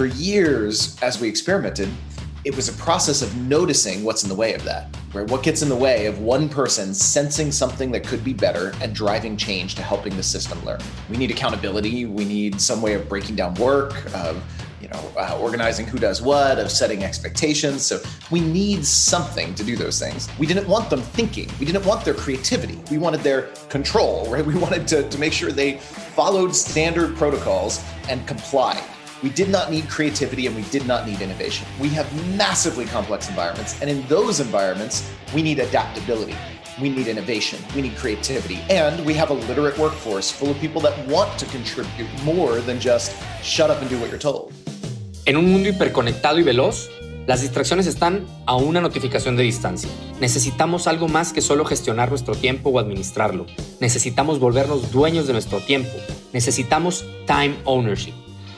For years, as we experimented, it was a process of noticing what's in the way of that, right? What gets in the way of one person sensing something that could be better and driving change to helping the system learn. We need accountability. We need some way of breaking down work, of you know, uh, organizing who does what, of setting expectations. So we need something to do those things. We didn't want them thinking. We didn't want their creativity. We wanted their control, right? We wanted to, to make sure they followed standard protocols and complied. We did not need creativity and we did not need innovation. We have massively complex environments, and in those environments, we need adaptability. We need innovation, we need creativity, and we have a literate workforce full of people that want to contribute more than just shut up and do what you're told. En un mundo hiperconectado y veloz, las distracciones están a una notificación de distancia. Necesitamos algo más que solo gestionar nuestro tiempo o administrarlo. Necesitamos volvernos dueños de nuestro tiempo. Necesitamos time ownership.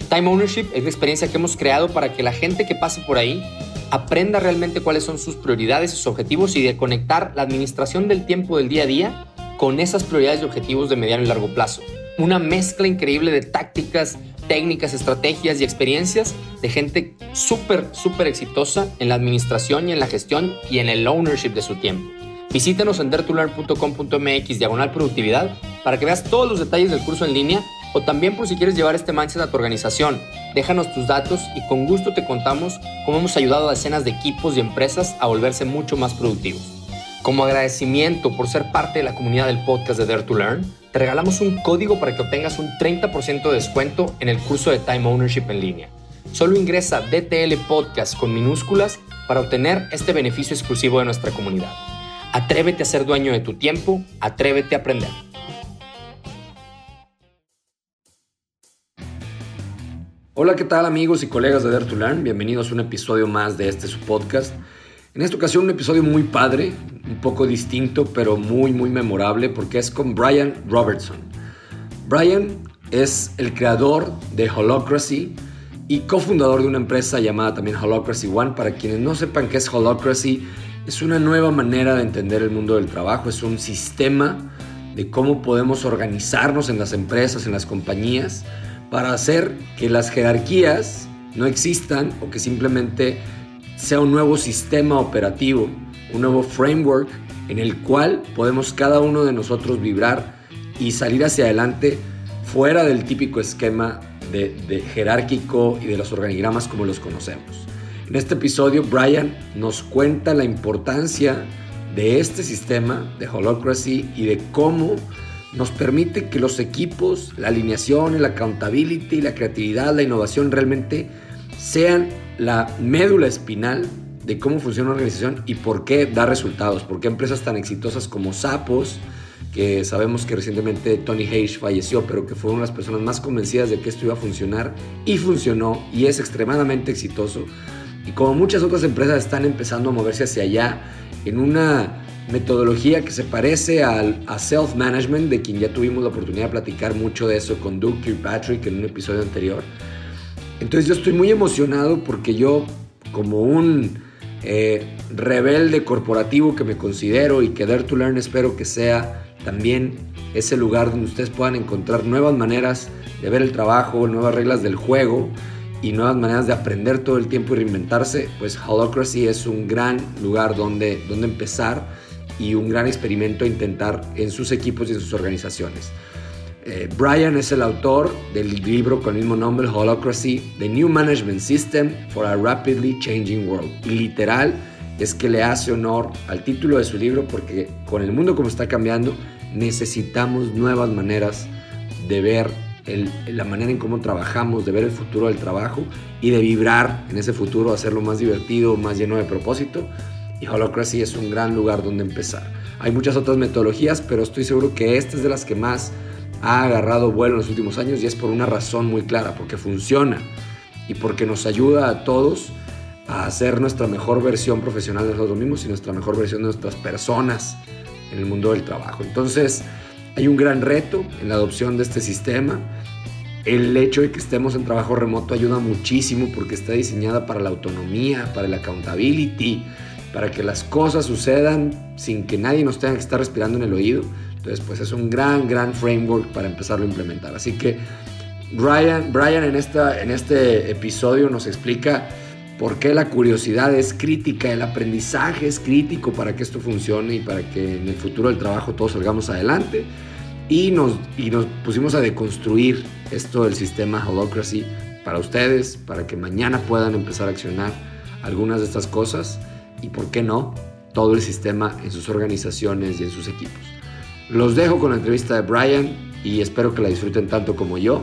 Time Ownership es la experiencia que hemos creado para que la gente que pase por ahí aprenda realmente cuáles son sus prioridades, sus objetivos y de conectar la administración del tiempo del día a día con esas prioridades y objetivos de mediano y largo plazo. Una mezcla increíble de tácticas, técnicas, estrategias y experiencias de gente súper, súper exitosa en la administración y en la gestión y en el ownership de su tiempo. Visítenos en dertulearn.com.mx diagonal productividad para que veas todos los detalles del curso en línea o también por si quieres llevar este mindset a tu organización. Déjanos tus datos y con gusto te contamos cómo hemos ayudado a decenas de equipos y empresas a volverse mucho más productivos. Como agradecimiento por ser parte de la comunidad del podcast de Dare to Learn, te regalamos un código para que obtengas un 30% de descuento en el curso de Time Ownership en línea. Solo ingresa DTL Podcast con minúsculas para obtener este beneficio exclusivo de nuestra comunidad. Atrévete a ser dueño de tu tiempo, atrévete a aprender. Hola, ¿qué tal amigos y colegas de Dare to Learn? Bienvenidos a un episodio más de este su podcast. En esta ocasión un episodio muy padre, un poco distinto, pero muy, muy memorable porque es con Brian Robertson. Brian es el creador de Holocracy y cofundador de una empresa llamada también Holocracy One. Para quienes no sepan qué es Holocracy, es una nueva manera de entender el mundo del trabajo, es un sistema de cómo podemos organizarnos en las empresas, en las compañías, para hacer que las jerarquías no existan o que simplemente sea un nuevo sistema operativo, un nuevo framework en el cual podemos cada uno de nosotros vibrar y salir hacia adelante fuera del típico esquema de, jerárquico y de los organigramas como los conocemos. En este episodio, Brian nos cuenta la importancia de este sistema de Holocracy y de cómo nos permite que los equipos, la alineación, el accountability, la creatividad, la innovación realmente sean la médula espinal de cómo funciona una organización y por qué da resultados, por qué empresas tan exitosas como Sapos, que sabemos que recientemente Tony Hayes falleció, pero que fue una de las personas más convencidas de que esto iba a funcionar y funcionó y es extremadamente exitoso. Y como muchas otras empresas están empezando a moverse hacia allá en una metodología que se parece al, a self-management, de quien ya tuvimos la oportunidad de platicar mucho de eso con Doug Kirkpatrick en un episodio anterior. Entonces yo estoy muy emocionado porque yo, como un eh, rebelde corporativo que me considero y que Dare to Learn espero que sea también ese lugar donde ustedes puedan encontrar nuevas maneras de ver el trabajo, nuevas reglas del juego y nuevas maneras de aprender todo el tiempo y reinventarse, pues Holocracy es un gran lugar donde, donde empezar y un gran experimento a intentar en sus equipos y en sus organizaciones. Eh, Brian es el autor del libro con el mismo nombre, Holocracy, The New Management System for a Rapidly Changing World. Y literal es que le hace honor al título de su libro porque con el mundo como está cambiando, necesitamos nuevas maneras de ver la manera en cómo trabajamos, de ver el futuro del trabajo y de vibrar en ese futuro, hacerlo más divertido, más lleno de propósito y Holocracy es un gran lugar donde empezar. Hay muchas otras metodologías, pero estoy seguro que esta es de las que más ha agarrado vuelo en los últimos años y es por una razón muy clara, porque funciona y porque nos ayuda a todos a hacer nuestra mejor versión profesional de nosotros mismos y nuestra mejor versión de nuestras personas en el mundo del trabajo. Entonces, hay un gran reto en la adopción de este sistema. El hecho de que estemos en trabajo remoto ayuda muchísimo porque está diseñada para la autonomía, para el accountability, para que las cosas sucedan sin que nadie nos tenga que estar respirando en el oído. Entonces, pues es un gran, gran framework para empezarlo a implementar. Así que Brian, Brian en, esta, en este episodio nos explica por qué la curiosidad es crítica, el aprendizaje es crítico para que esto funcione y para que en el futuro del trabajo todos salgamos adelante. Y nos, y nos pusimos a deconstruir esto del sistema Holocracy para ustedes, para que mañana puedan empezar a accionar algunas de estas cosas y, ¿por qué no?, todo el sistema en sus organizaciones y en sus equipos. Los dejo con la entrevista de Brian y espero que la disfruten tanto como yo.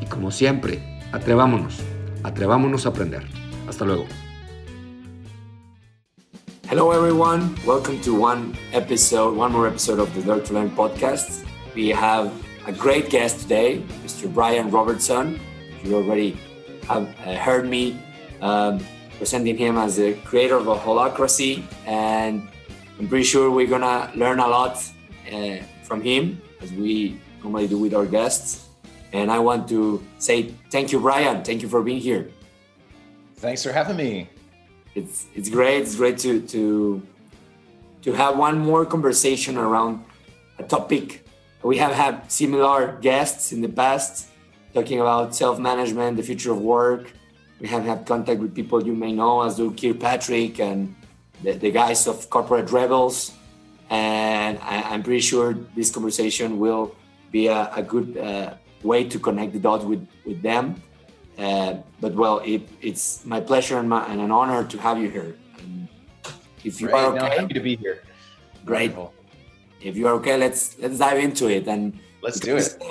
Y como siempre, atrevámonos, atrevámonos a aprender. Hasta luego. Hello everyone, welcome to one episode, one more episode of the Dare to Learn podcast. We have a great guest today, Mr. Brian Robertson. You already have uh, heard me um, presenting him as the creator of a holacracy, and I'm pretty sure we're gonna learn a lot uh, from him as we normally do with our guests. And I want to say thank you, Brian. Thank you for being here. Thanks for having me. It's it's great. It's great to to to have one more conversation around a topic. We have had similar guests in the past talking about self-management, the future of work, we have had contact with people you may know as Doug Kirkpatrick and the, the guys of Corporate Rebels. And I, am pretty sure this conversation will be a, a good uh, way to connect the dots with, with them. Uh, but well, it, it's my pleasure and, my, and, an honor to have you here. And if you are okay, no, happy to be here. Great. Wonderful. If you are okay, let's let's dive into it and let's do it.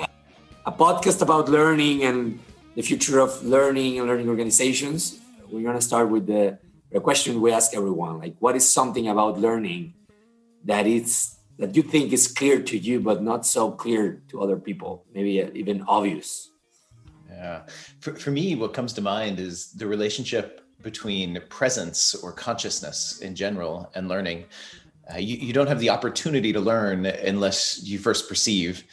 A podcast about learning and the future of learning and learning organizations, we're going to start with the, the question we ask everyone like what is something about learning that it's that you think is clear to you but not so clear to other people? Maybe even obvious. Yeah. For, for me what comes to mind is the relationship between presence or consciousness in general and learning. Uh, you, you don't have the opportunity to learn unless you first perceive.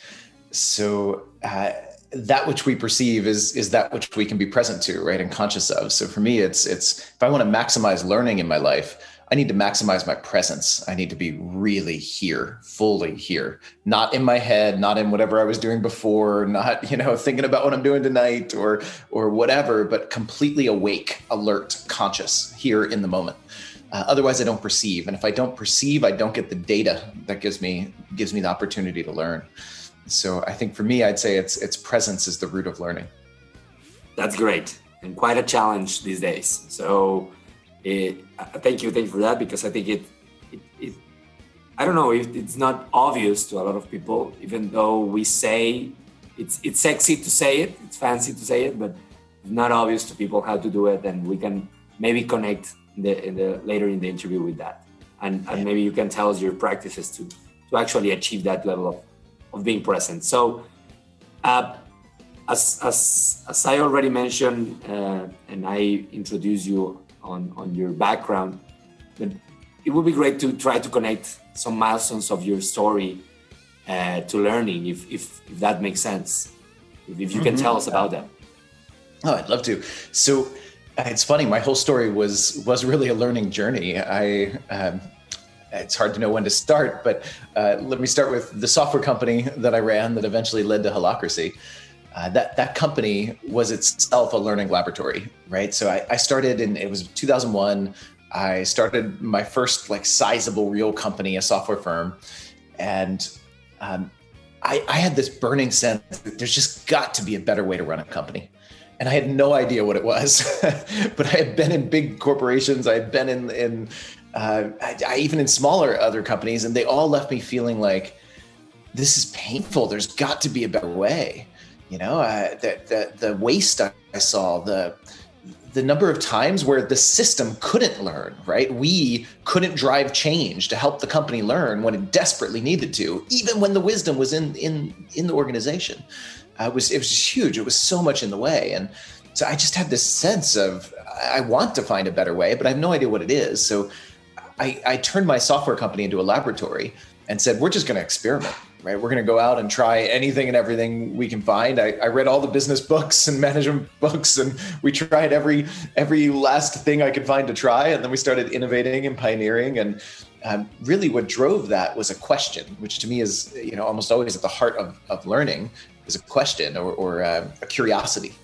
So uh, that which we perceive is is that which we can be present to right and conscious of. So for me it's it's if i want to maximize learning in my life i need to maximize my presence. I need to be really here fully here. Not in my head not in whatever i was doing before not you know thinking about what i'm doing tonight or or whatever but completely awake alert conscious here in the moment. Uh, otherwise i don't perceive. And if i don't perceive i don't get the data that gives me gives me the opportunity to learn so I think for me, I'd say it's its presence is the root of learning. That's great and quite a challenge these days. So it, thank you, thank you for that because I think it, it, it I don't know if it's not obvious to a lot of people, even though we say it's it's sexy to say it, it's fancy to say it, but it's not obvious to people how to do it, and we can maybe connect in the, in the later in the interview with that, and, and maybe you can tell us your practices to to actually achieve that level of of being present. So, uh, as, as, as I already mentioned, uh, and I introduced you on, on your background, but it would be great to try to connect some milestones of your story uh, to learning, if, if, if that makes sense. If, if you can mm-hmm. tell us about that. Oh, I'd love to. So, it's funny. My whole story was was really a learning journey. I um, it's hard to know when to start, but uh, let me start with the software company that I ran that eventually led to Holacracy. Uh, that that company was itself a learning laboratory, right? So I, I, started in it was 2001. I started my first like sizable real company, a software firm, and um, I, I had this burning sense that there's just got to be a better way to run a company and I had no idea what it was. but I had been in big corporations. I had been in in uh, I, I, even in smaller other companies, and they all left me feeling like this is painful. There's got to be a better way. You know, uh, the, the the waste I saw, the the number of times where the system couldn't learn, right? We couldn't drive change to help the company learn when it desperately needed to, even when the wisdom was in in in the organization. Uh, it was it was huge. It was so much in the way, and so I just had this sense of I want to find a better way, but I have no idea what it is. So I, I turned my software company into a laboratory and said, we're just going to experiment, right? We're going to go out and try anything and everything we can find. I, I, read all the business books and management books, and we tried every every last thing I could find to try. And then we started innovating and pioneering. And um, really what drove that was a question, which to me is you know almost always at the heart of, of learning is a question or, or uh, a curiosity.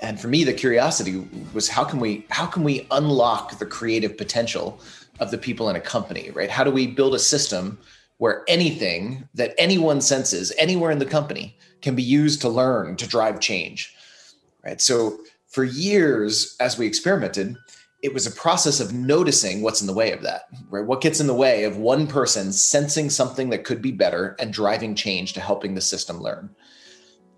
And for me, the curiosity was how can we how can we unlock the creative potential of the people in a company, right? How do we build a system where anything that anyone senses anywhere in the company can be used to learn to drive change, right? So for years, as we experimented, it was a process of noticing what's in the way of that, right? What gets in the way of one person sensing something that could be better and driving change to helping the system learn.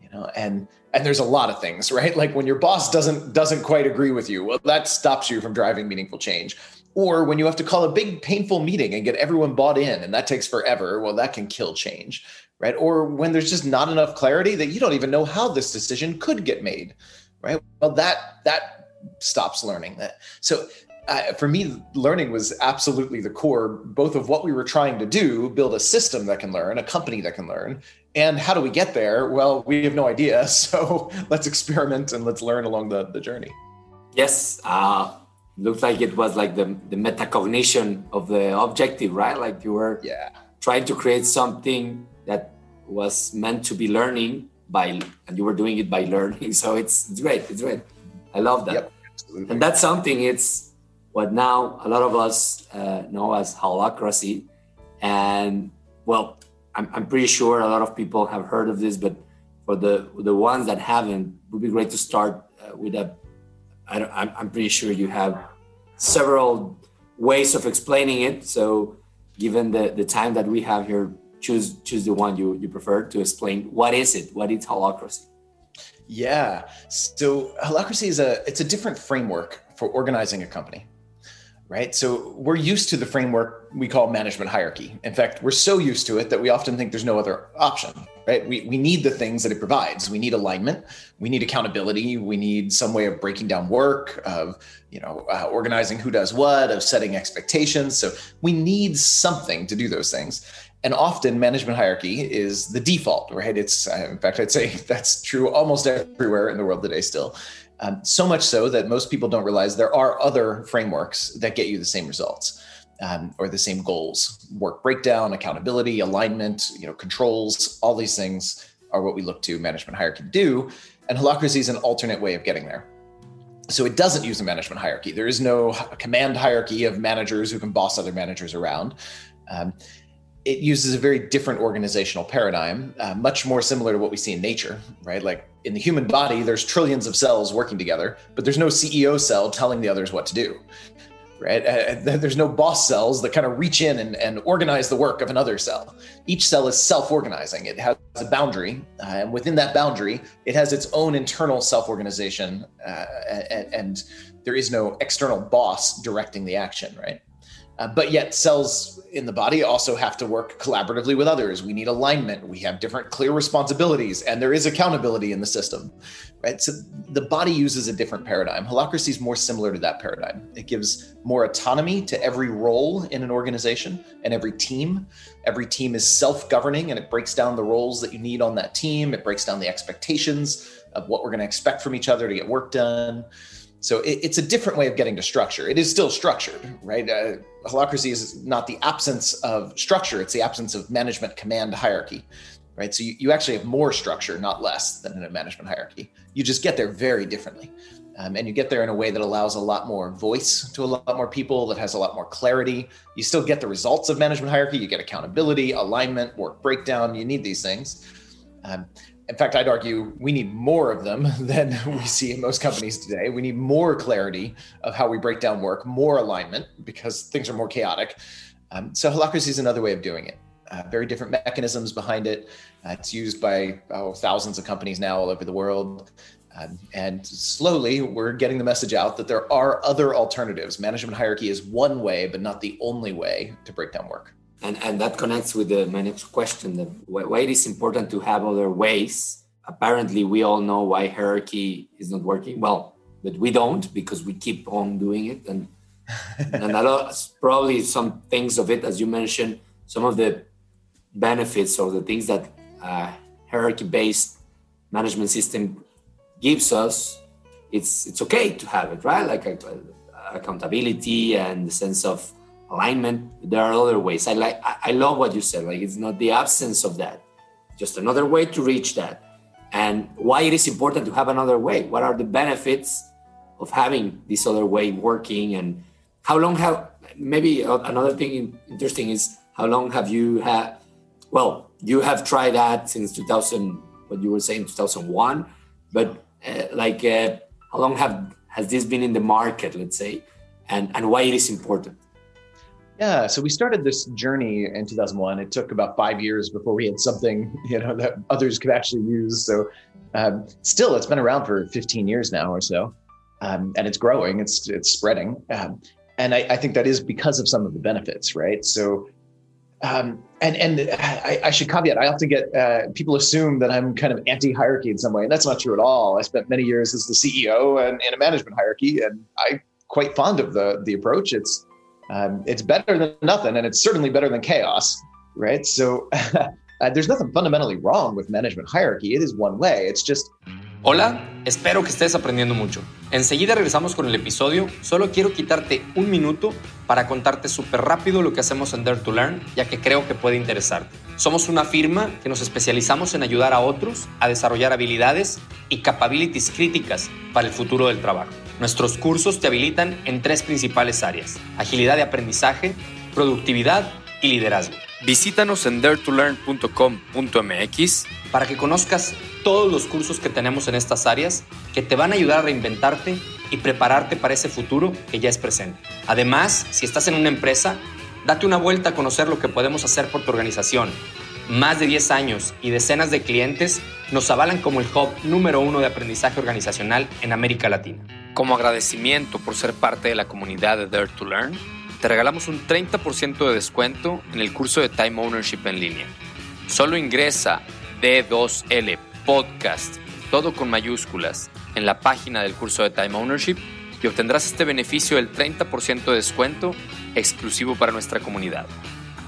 You know, and and there's a lot of things, right? Like when your boss doesn't doesn't quite agree with you, well, that stops you from driving meaningful change. Or when you have to call a big painful meeting and get everyone bought in and that takes forever, well, that can kill change, right? Or when there's just not enough clarity that you don't even know how this decision could get made, right? Well, that that stops learning that. So uh, for me, learning was absolutely the core, both of what we were trying to do, build a system that can learn, a company that can learn, and how do we get there? Well, we have no idea. So let's experiment and let's learn along the, the journey. Yes. Uh, looks like it was like the, the metacognition of the objective, right? Like you were yeah. trying to create something that was meant to be learning by, and you were doing it by learning. So it's, it's great. It's great. I love that. Yep, and that's something, it's what now a lot of us uh, know as holacracy. And well, I'm, I'm pretty sure a lot of people have heard of this, but for the the ones that haven't, it would be great to start uh, with a. I don't, I'm, I'm pretty sure you have several ways of explaining it. So, given the, the time that we have here, choose choose the one you, you prefer to explain what is it, what is holacracy. Yeah. So holacracy is a it's a different framework for organizing a company. Right. So we're used to the framework we call management hierarchy. In fact, we're so used to it that we often think there's no other option. Right. We, we need the things that it provides. We need alignment. We need accountability. We need some way of breaking down work, of you know, uh, organizing who does what, of setting expectations. So we need something to do those things and often management hierarchy is the default right it's uh, in fact i'd say that's true almost everywhere in the world today still um, so much so that most people don't realize there are other frameworks that get you the same results um, or the same goals. Work breakdown accountability alignment you know controls all these things are what we look to management hierarchy to do and holacracy is an alternate way of getting there. So it doesn't use a management hierarchy. There is no command hierarchy of managers who can boss other managers around. Um, it uses a very different organizational paradigm, uh, much more similar to what we see in nature, right? Like in the human body, there's trillions of cells working together, but there's no CEO cell telling the others what to do, right? Uh, there's no boss cells that kind of reach in and, and, organize the work of another cell. Each cell is self organizing, it has a boundary, uh, and within that boundary, it has its own internal self organization, uh, and, and there is no external boss directing the action, right? Uh, but yet, cells in the body also have to work collaboratively with others. We need alignment. We have different clear responsibilities, and there is accountability in the system, right? So the body uses a different paradigm. Holacracy is more similar to that paradigm. It gives more autonomy to every role in an organization and every team. Every team is self-governing, and it breaks down the roles that you need on that team. It breaks down the expectations of what we're going to expect from each other to get work done. So it, it's a different way of getting to structure. It is still structured, right? Uh, holacracy is not the absence of structure; it's the absence of management command hierarchy, right? So you, you actually have more structure, not less, than in a management hierarchy. You just get there very differently, um, and you get there in a way that allows a lot more voice to a lot more people, that has a lot more clarity. You still get the results of management hierarchy. You get accountability, alignment, work breakdown. You need these things. Um, in fact, I'd argue we need more of them than we see in most companies today. We need more clarity of how we break down work, more alignment because things are more chaotic. Um, so holacracy is another way of doing it. Uh, very different mechanisms behind it. Uh, it's used by oh, thousands of companies now all over the world. Um, and slowly, we're getting the message out that there are other alternatives. Management hierarchy is one way, but not the only way to break down work and and that connects with the, my next question that why it is important to have other ways. Apparently we all know why hierarchy is not working. Well but we don't because we keep on doing it. And and a lot probably some things of it as you mentioned some of the benefits or the things that uh, hierarchy based management system gives us it's it's okay to have it right? Like uh, accountability and the sense of alignment. There are other ways. I like. I, love what you said. Like it's not the absence of that, just another way to reach that. And why it is important to have another way. What are the benefits of having this other way working? And how long have maybe another thing interesting is how long have you had? Well, you have tried that since 2000. What you were saying, 2001, but uh, like uh, how long have has this been in the market? Let's say, and and why it is important. Yeah, so we started this journey in 2001. It took about five years before we had something, you know, that others could actually use. So, um, still, it's been around for 15 years now or so, um, and it's growing. It's it's spreading, um, and I, I, think that is because of some of the benefits, right? So, um, and and I, I, should caveat. I often get uh, people assume that I'm kind of anti-hierarchy in some way, and that's not true at all. I spent many years as the CEO and in a management hierarchy, and I'm quite fond of the the approach. It's um, it's better than nothing, and it's certainly better than chaos, right? So uh, there's nothing fundamentally wrong with management hierarchy. It is one way. It's just. Hola, espero que estés aprendiendo mucho. Enseguida regresamos con el episodio. Solo quiero quitarte un minuto para contarte súper rápido lo que hacemos en Dare to Learn, ya que creo que puede interesarte. Somos una firma que nos especializamos en ayudar a otros a desarrollar habilidades y capabilities críticas para el futuro del trabajo. Nuestros cursos te habilitan en tres principales áreas, agilidad de aprendizaje, productividad y liderazgo. Visítanos en daretolearn.com.mx para que conozcas todos los cursos que tenemos en estas áreas que te van a ayudar a reinventarte y prepararte para ese futuro que ya es presente. Además, si estás en una empresa, date una vuelta a conocer lo que podemos hacer por tu organización. Más de 10 años y decenas de clientes nos avalan como el hub número uno de aprendizaje organizacional en América Latina. Como agradecimiento por ser parte de la comunidad de Dare to Learn, te regalamos un 30% de descuento en el curso de Time Ownership en línea. Solo ingresa D2L Podcast, todo con mayúsculas, en la página del curso de Time Ownership y obtendrás este beneficio del 30% de descuento exclusivo para nuestra comunidad.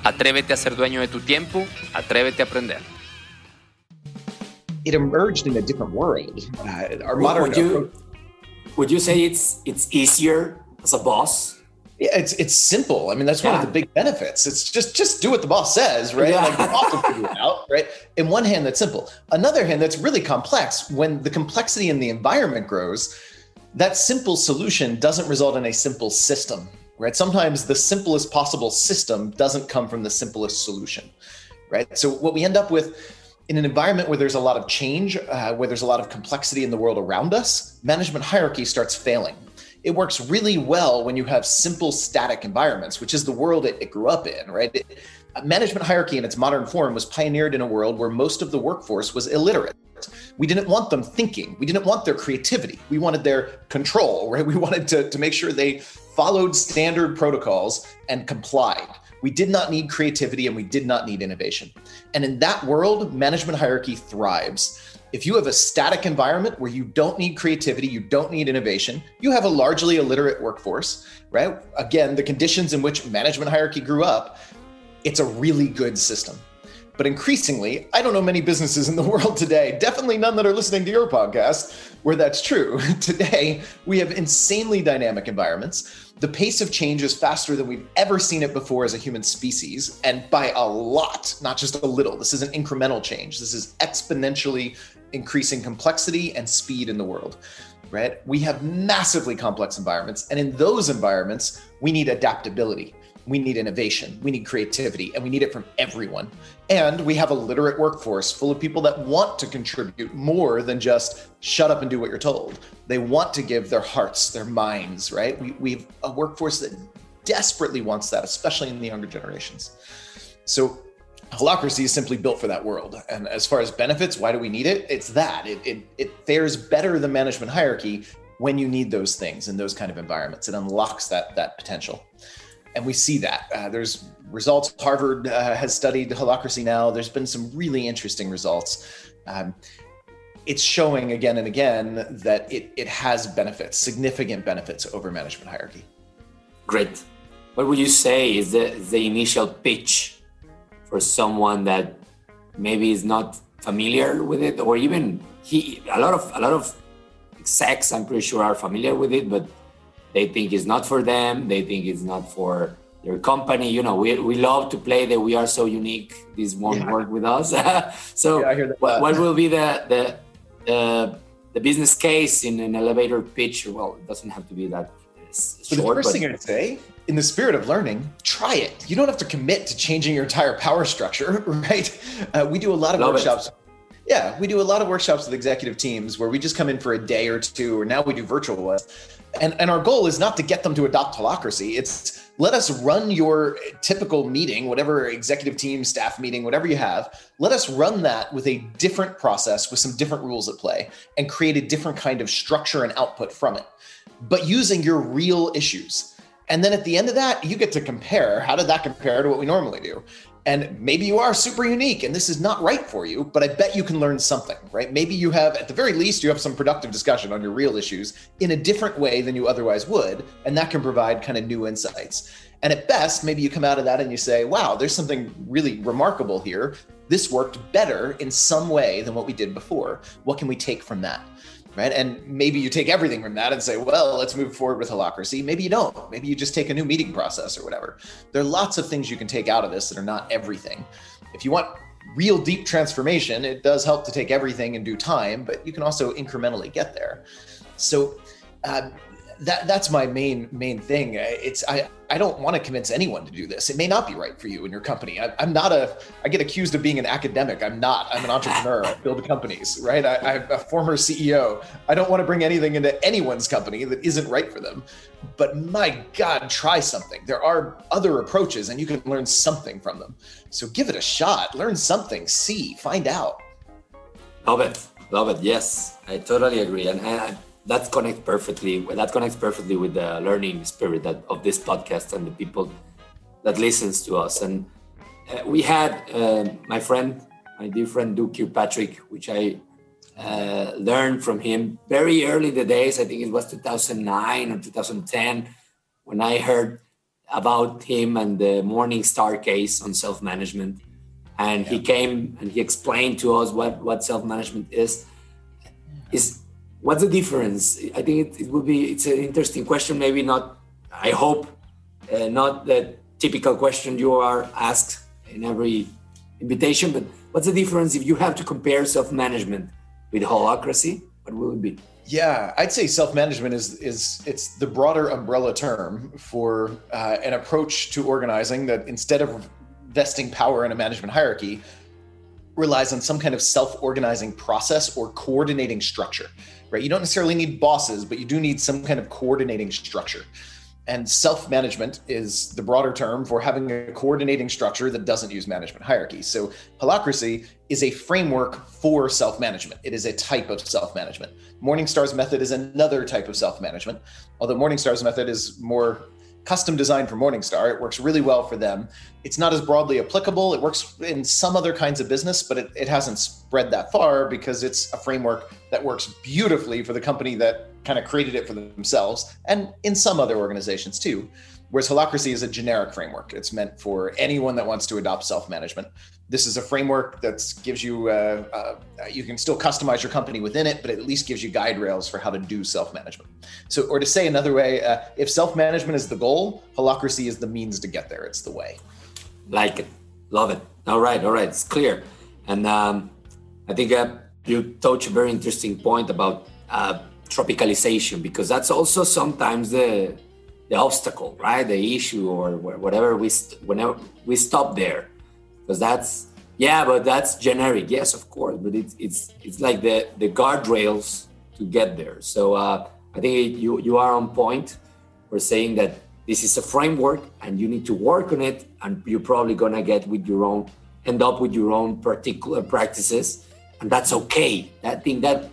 Atrévete a ser dueño de tu tiempo, atrévete a aprender. It emerged in a different world. Uh, our modern would you say it's it's easier as a boss? Yeah, it's it's simple. I mean, that's yeah. one of the big benefits. It's just just do what the boss says, right? Yeah. Like the boss will figure it out, right? In one hand, that's simple. Another hand, that's really complex. When the complexity in the environment grows, that simple solution doesn't result in a simple system, right? Sometimes the simplest possible system doesn't come from the simplest solution, right? So what we end up with in an environment where there's a lot of change, uh, where there's a lot of complexity in the world around us, management hierarchy starts failing. It works really well when you have simple static environments, which is the world it, it grew up in, right? It, management hierarchy in its modern form was pioneered in a world where most of the workforce was illiterate. We didn't want them thinking. We didn't want their creativity. We wanted their control, right? We wanted to, to make sure they followed standard protocols and complied. We did not need creativity and we did not need innovation. And in that world, management hierarchy thrives. If you have a static environment where you don't need creativity, you don't need innovation, you have a largely illiterate workforce, right? Again, the conditions in which management hierarchy grew up, it's a really good system. But increasingly, I don't know many businesses in the world today, definitely none that are listening to your podcast, where that's true. today, we have insanely dynamic environments the pace of change is faster than we've ever seen it before as a human species, and by a lot, not just a little. This is an incremental change. This is exponentially increasing complexity and speed in the world, right? We have massively complex environments, and in those environments, we need adaptability we need innovation, we need creativity, and we need it from everyone. And we have a literate workforce full of people that want to contribute more than just shut up and do what you're told. They want to give their hearts, their minds, right? We, we've a workforce that desperately wants that, especially in the younger generations. So Holacracy is simply built for that world. And as far as benefits, why do we need it? It's that. It, it, it fares better than management hierarchy when you need those things in those kind of environments. It unlocks that, that potential and we see that. Uh, there's results. Harvard uh, has studied holacracy now. There's been some really interesting results. Um, it's showing again and again that it, it has benefits, significant benefits over management hierarchy. Great. What would you say is the, the initial pitch for someone that maybe is not familiar with it, or even he a lot of a lot of execs I'm pretty sure are familiar with it, but they think it's not for them they think it's not for their company. You know, we, we love to play that we are so unique. This won't yeah. work with us. so yeah, what, what, will be the the uh, the business case in an elevator pitch? Well, it doesn't have to be that short. But the first but, thing I'd say, in the spirit of learning, try it. You don't have to commit to changing your entire power structure, right? Uh, we do a lot of workshops. It. Yeah, we do a lot of workshops with executive teams where we just come in for a day or two, or now we do virtual ones. And, and our goal is not to get them to adopt holacracy. It's let us run your typical meeting, whatever executive team, staff meeting, whatever you have. Let us run that with a different process with some different rules at play and create a different kind of structure and output from it, but using your real issues. And then at the end of that, you get to compare how did that compare to what we normally do? And maybe you are super unique and this is not right for you but i bet you can learn something right? Maybe you have at the very least you have some productive discussion on your real issues in a different way than you otherwise would and that can provide kind of new insights. And at best maybe you come out of that and you say wow there's something really remarkable here. This worked better in some way than what we did before. What can we take from that right? And maybe you take everything from that and say, well, let's move forward with holacracy. Maybe you don't. Maybe you just take a new meeting process or whatever. There are lots of things you can take out of this that are not everything. If you want real deep transformation, it does help to take everything in due time, but you can also incrementally get there. So uh, that that's my main main thing. It's I I don't want to convince anyone to do this. It may not be right for you and your company. I, am not a. I get accused of being an academic. I'm not. I'm an entrepreneur. I build companies, right? I, I'm a former CEO. I don't want to bring anything into anyone's company that isn't right for them. But my God, try something. There are other approaches, and you can learn something from them. So give it a shot. Learn something. See. Find out. Love it. Love it. Yes, I totally agree. And, and that connects perfectly that connects perfectly with the learning spirit that, of this podcast and the people that listens to us. And uh, we had uh, my friend my dear friend Doug Kirkpatrick which i uh, learned from him very early the days. I think it was 2009 or 2010 when i heard about him and the morningstar case on self-management. And yeah. he came and he explained to us what, what self-management is. Is what's the difference? I think it, it would be it's an interesting question. Maybe not. I hope uh, not the typical question you are asked in every invitation. But what's the difference if you have to compare self-management with holacracy? What will it be? Yeah, I'd say self-management is is it's the broader umbrella term for uh, an approach to organizing that instead of vesting power in a management hierarchy relies on some kind of self-organizing process or coordinating structure right? You don't necessarily need bosses, but you do need some kind of coordinating structure. And self management is the broader term for having a coordinating structure that doesn't use management hierarchy. So, holacracy is a framework for self management. It is a type of self management. Morningstar's method is another type of self management, although Morningstar's method is more custom designed for Morningstar. It works really well for them. It's not as broadly applicable. It works in some other kinds of business, but it, it hasn't spread that far because it's a framework that works beautifully for the company that kind of created it for themselves and in some other organizations too. Whereas holacracy is a generic framework. It's meant for anyone that wants to adopt self management this is a framework that gives you uh, uh, you can still customize your company within it but it at least gives you guide rails for how to do self-management. So or to say another way uh, if self-management is the goal holacracy is the means to get there. It's the way. Like it. Love it. All right. All right. It's clear. And um, i think uh, you touch a very interesting point about uh, tropicalization because that's also sometimes the the obstacle right? The issue or whatever we whenever we stop there. Because that's yeah but that's generic. Yes of course but it's it's it's like the the guardrails to get there. So uh, i think you you are on point. For saying that this is a framework and you need to work on it and you're probably gonna get with your own end up with your own particular practices and that's okay. That thing that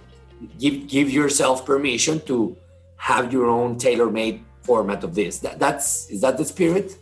give give yourself permission to have your own tailor-made format of this that, that's is that the spirit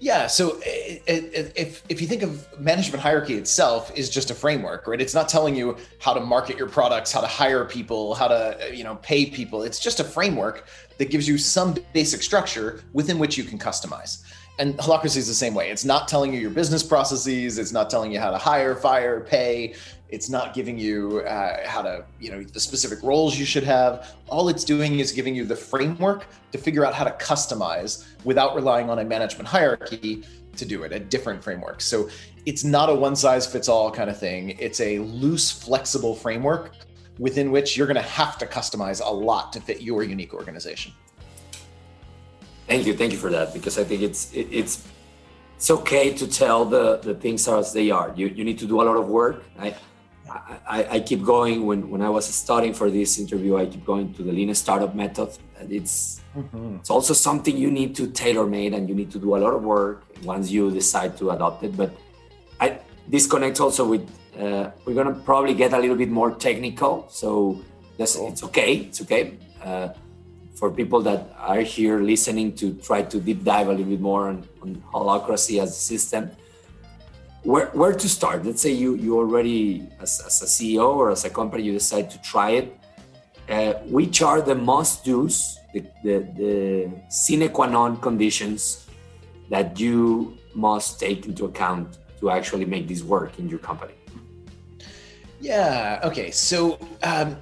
yeah. So if if you think of management hierarchy itself is just a framework, right? It's not telling you how to market your products, how to hire people, how to uh, you know pay people. It's just a framework that gives you some basic structure within which you can customize. And holacracy is the same way. It's not telling you your business processes. It's not telling you how to hire, fire, pay. It's not giving you uh, how to, you know, the specific roles you should have. All it's doing is giving you the framework to figure out how to customize without relying on a management hierarchy to do it, a different framework. So it's not a one size fits all kind of thing. It's a loose, flexible framework within which you're going to have to customize a lot to fit your unique organization. Thank you, thank you for that because I think it's it, it's it's okay to tell the the things as they are. You you need to do a lot of work. I I, I keep going when when I was studying for this interview. I keep going to the lean startup method. And it's mm-hmm. it's also something you need to tailor made and you need to do a lot of work once you decide to adopt it. But I this connects also with uh, we're gonna probably get a little bit more technical. So that's it's okay. It's okay. Uh, for people that are here listening to try to deep dive a little bit more on, on holacracy as a system where, where to start let's say you you already as, as a ceo or as a company you decide to try it uh, which are the must do's the, the, the sine qua non conditions that you must take into account to actually make this work in your company yeah okay so um,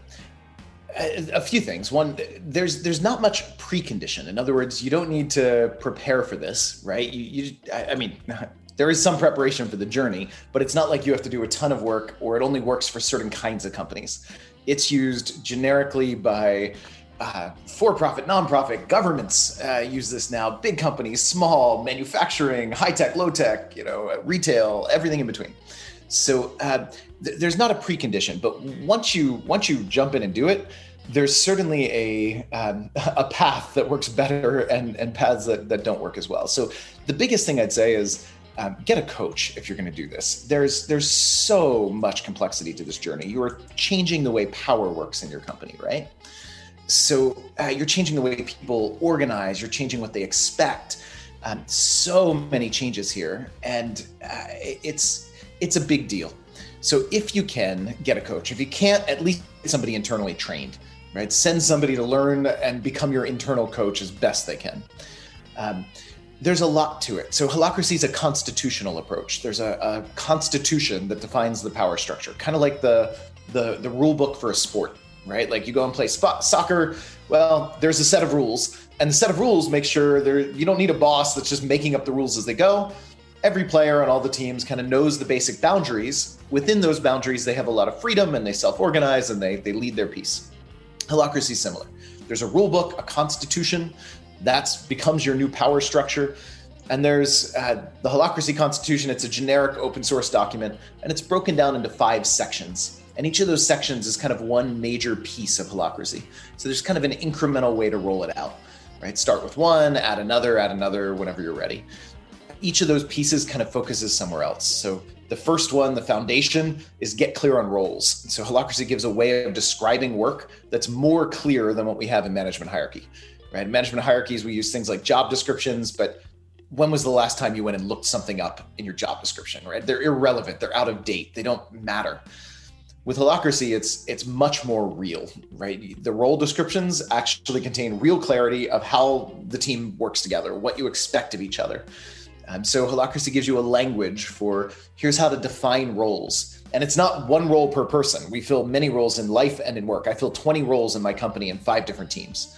a few things. One, there's there's not much precondition. In other words, you don't need to prepare for this, right? You, you I mean, there is some preparation for the journey, but it's not like you have to do a ton of work or it only works for certain kinds of companies. It's used generically by uh, for-profit, non-profit, governments uh, use this now. Big companies, small, manufacturing, high-tech, low-tech, you know, retail, everything in between. So uh, th- there's not a precondition, but once you once you jump in and do it, there's certainly a um, a path that works better and and paths that, that don't work as well. So the biggest thing I'd say is um, get a coach if you're going to do this. There's there's so much complexity to this journey. You are changing the way power works in your company, right? So uh, you're changing the way people organize. You're changing what they expect. Um, so many changes here, and uh, it's it's a big deal. So if you can get a coach, if you can't, at least somebody internally trained right? Send somebody to learn and become your internal coach as best they can. Um, there's a lot to it. So holacracy is a constitutional approach. There's a, a constitution that defines the power structure, kind of like the, the the rule book for a sport, right? Like you go and play soccer. Well, there's a set of rules, and the set of rules make sure there you don't need a boss that's just making up the rules as they go. Every player on all the teams kind of knows the basic boundaries. Within those boundaries, they have a lot of freedom and they self-organize and they they lead their piece. Holacracy is similar. There's a rule book, a constitution, that becomes your new power structure. And there's uh, the Holacracy Constitution. It's a generic open source document, and it's broken down into five sections. And each of those sections is kind of one major piece of Holacracy. So there's kind of an incremental way to roll it out, right? Start with one, add another, add another, whenever you're ready. Each of those pieces kind of focuses somewhere else. So the first one, the foundation, is get clear on roles. So Holacracy gives a way of describing work that's more clear than what we have in management hierarchy. Right? management hierarchies, we use things like job descriptions, but when was the last time you went and looked something up in your job description? Right? They're irrelevant. They're out of date. They don't matter. With Holacracy, it's it's much more real, right? The role descriptions actually contain real clarity of how the team works together, what you expect of each other. Um, so Holacracy gives you a language for here's how to define roles. And it's not one role per person. We fill many roles in life and in work. I fill 20 roles in my company in five different teams.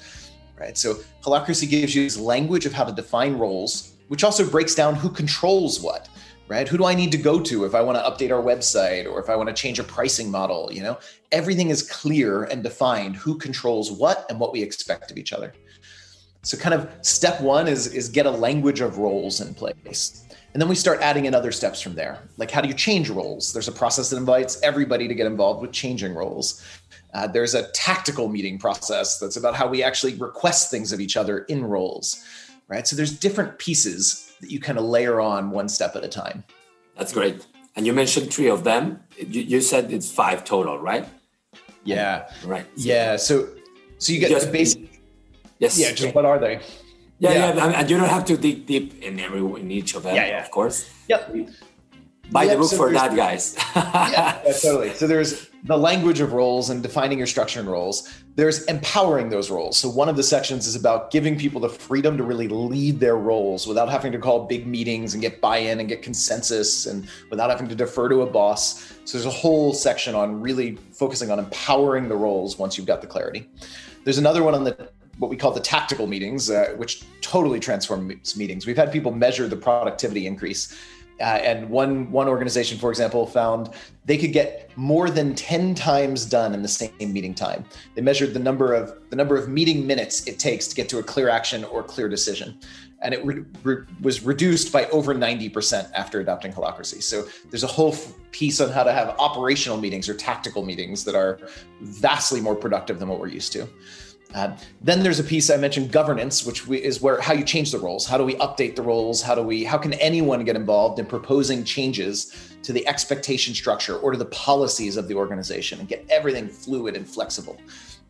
Right. So Holacracy gives you this language of how to define roles, which also breaks down who controls what. Right? Who do I need to go to if I want to update our website or if I want to change a pricing model? You know, everything is clear and defined who controls what and what we expect of each other. So kind of step one is is get a language of roles in place. And then we start adding in other steps from there. Like how do you change roles? There's a process that invites everybody to get involved with changing roles. Uh, there's a tactical meeting process that's about how we actually request things of each other in roles, right? So there's different pieces that you kind of layer on one step at a time. That's great. And you mentioned three of them. You, you said it's five total, right? Yeah. Right. So, yeah. So so you get just, the basic Yes. Yeah. Just what are they? Yeah, yeah, yeah. and you don't have to dig deep in every in each of them, yeah, yeah. of course. Yep. buy yep, the book so for that, guys. yeah, yeah, totally. So there's the language of roles and defining your structure and roles. There's empowering those roles. So one of the sections is about giving people the freedom to really lead their roles without having to call big meetings and get buy-in and get consensus and without having to defer to a boss. So there's a whole section on really focusing on empowering the roles once you've got the clarity. There's another one on the what we call the tactical meetings, uh, which totally transforms meetings. We've had people measure the productivity increase uh, and one one organization, for example, found they could get more than ten times done in the same meeting time. They measured the number of the number of meeting minutes it takes to get to a clear action or clear decision, and it re- re- was reduced by over ninety percent after adopting holacracy. So there's a whole f- piece on how to have operational meetings or tactical meetings that are vastly more productive than what we're used to. Uh, then there's a piece I mentioned, governance, which we, is where how you change the roles. How do we update the roles? How do we? How can anyone get involved in proposing changes to the expectation structure or to the policies of the organization and get everything fluid and flexible?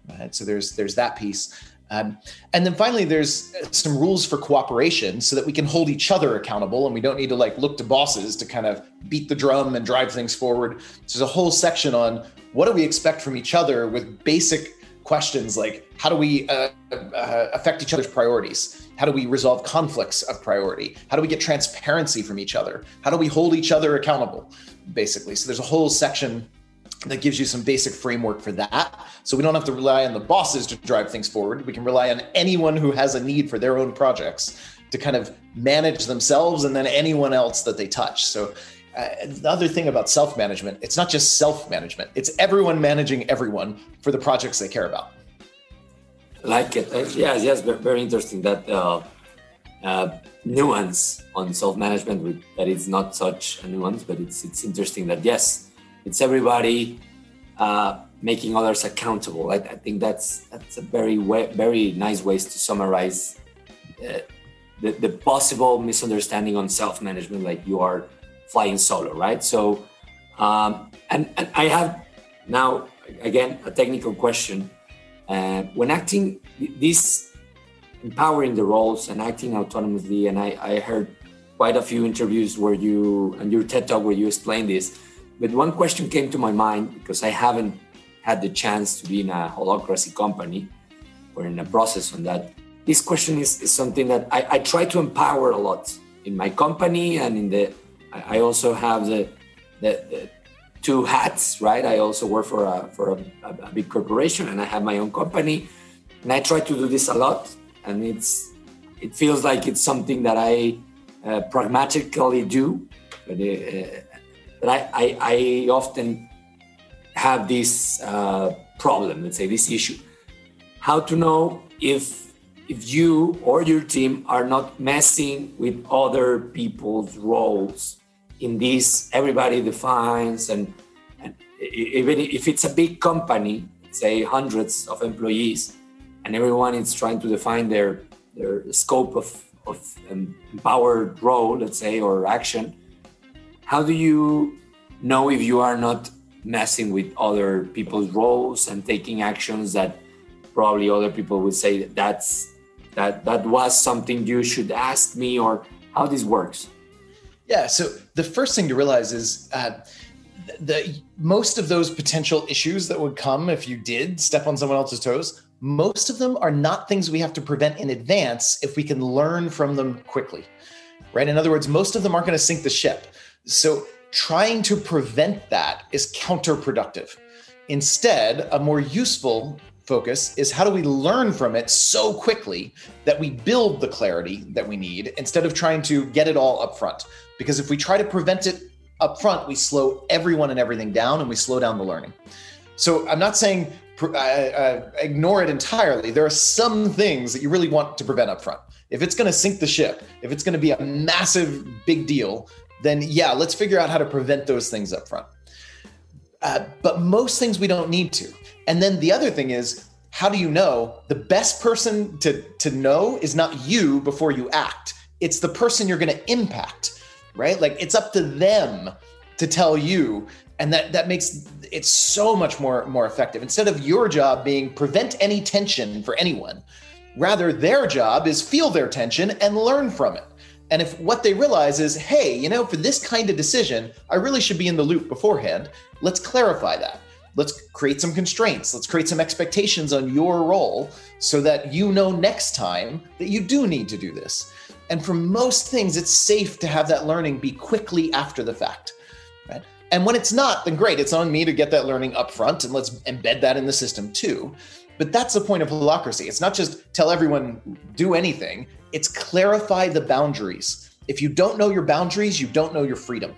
Right? So there's there's that piece. Um, and then finally, there's some rules for cooperation so that we can hold each other accountable and we don't need to like look to bosses to kind of beat the drum and drive things forward. So there's a whole section on what do we expect from each other with basic questions like how do we uh, uh, affect each other's priorities? How do we resolve conflicts of priority? How do we get transparency from each other? How do we hold each other accountable? Basically, so there's a whole section that gives you some basic framework for that. So we don't have to rely on the bosses to drive things forward. We can rely on anyone who has a need for their own projects to kind of manage themselves and then anyone else that they touch. So uh, the other thing about self management, it's not just self management, it's everyone managing everyone for the projects they care about. Like it. Uh, yes, yes, very interesting that uh, uh, nuance on self management, that it's not such a nuance, but it's, it's interesting that, yes, it's everybody uh, making others accountable. I, I, think that's that's a very way, very nice ways to summarize the, the possible misunderstanding on self management. Like you are flying solo, right? So, um, and, and I have now again a technical question. Uh, when acting this empowering the roles and acting autonomously, and I, I heard quite a few interviews where you and your TED talk where you explain this. But one question came to my mind because I haven't had the chance to be in a holacracy company or in a process on that. This question is, is something that I, I try to empower a lot in my company and in the I also have the, the, the two hats, right? I also work for a for a, a, big corporation, and I have my own company, and I try to do this a lot. And it's it feels like it's something that I uh, pragmatically do, but, uh, but I, I, I often have this uh, problem. Let's say this issue: how to know if if you or your team are not messing with other people's roles in this everybody defines and, and even if it's a big company say hundreds of employees and everyone is trying to define their their scope of, of empowered role let's say or action how do you know if you are not messing with other people's roles and taking actions that probably other people would say that that's that that was something you should ask me or how this works yeah. So the first thing to realize is uh, the most of those potential issues that would come if you did step on someone else's toes. Most of them are not things we have to prevent in advance if we can learn from them quickly, right? In other words, most of them aren't going to sink the ship. So trying to prevent that is counterproductive. Instead, a more useful focus is how do we learn from it so quickly that we build the clarity that we need instead of trying to get it all up front. Because if we try to prevent it up front, we slow everyone and everything down and we slow down the learning. So I'm not saying uh, uh, ignore it entirely. There are some things that you really want to prevent up front. If it's going to sink the ship, if it's going to be a massive big deal, then yeah, let's figure out how to prevent those things up front. Uh, but most things we don't need to. And then the other thing is, how do you know? The best person to, to know is not you before you act, it's the person you're going to impact, right? Like it's up to them to tell you. And that, that makes it so much more, more effective. Instead of your job being prevent any tension for anyone, rather their job is feel their tension and learn from it And if what they realize is, hey, you know, for this kind of decision, I really should be in the loop beforehand, let's clarify that. Let's create some constraints. Let's create some expectations on your role so that you know next time that you do need to do this. And for most things, it's safe to have that learning be quickly after the fact. Right? And when it's not, then great, it's on me to get that learning up front and let's embed that in the system too. But that's the point of holacracy. It's not just tell everyone do anything, it's clarify the boundaries. If you don't know your boundaries, you don't know your freedom.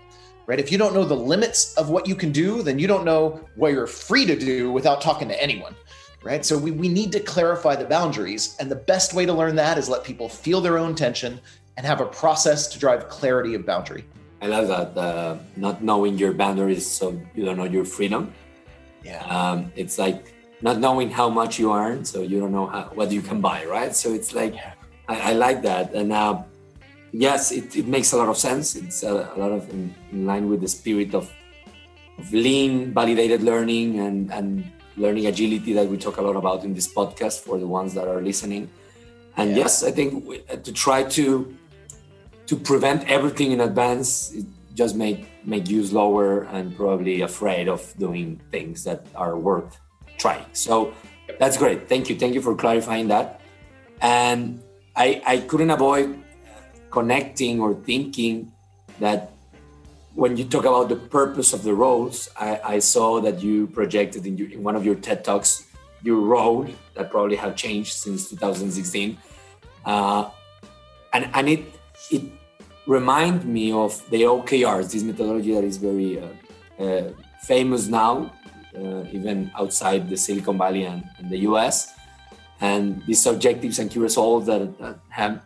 Right? If you don't know the limits of what you can do, then you don't know what you're free to do without talking to anyone. Right? So we, we need to clarify the boundaries. And the best way to learn that is let people feel their own tension and have a process to drive clarity of boundary. I love that. Uh, not knowing your boundaries, so you don't know your freedom. Yeah. Um, it's like not knowing how much you earn, so you don't know how, what you can buy, right? So it's like. I, I, like that. And uh, yes, it, it, makes a lot of sense. It's a, a lot of in, in, line with the spirit of, of lean, validated learning and, and learning agility that we talk a lot about in this podcast for the ones that are listening. And yeah. yes, I think uh, to try to to prevent everything in advance, it just make make you slower and probably afraid of doing things that are worth trying. So that's great. Thank you. Thank you for clarifying that. And I, I couldn't avoid connecting or thinking that when you talk about the purpose of the roles, I, I saw that you projected in, your, in, one of your TED Talks your role that probably have changed since 2016. Uh, and and it, it remind me of the OKRs, this methodology that is very uh, uh, famous now, uh, even outside the Silicon Valley and, and, the US. And these objectives and key results that, that have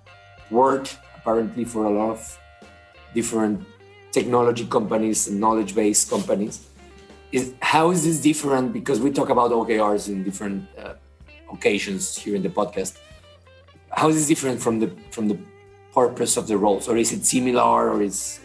worked apparently for a lot of different technology companies and knowledge-based companies. Is, how is this different? Because we talk about OKRs in different uh, occasions here in the podcast. How is this different from the from the purpose of the roles, or is it similar, or is?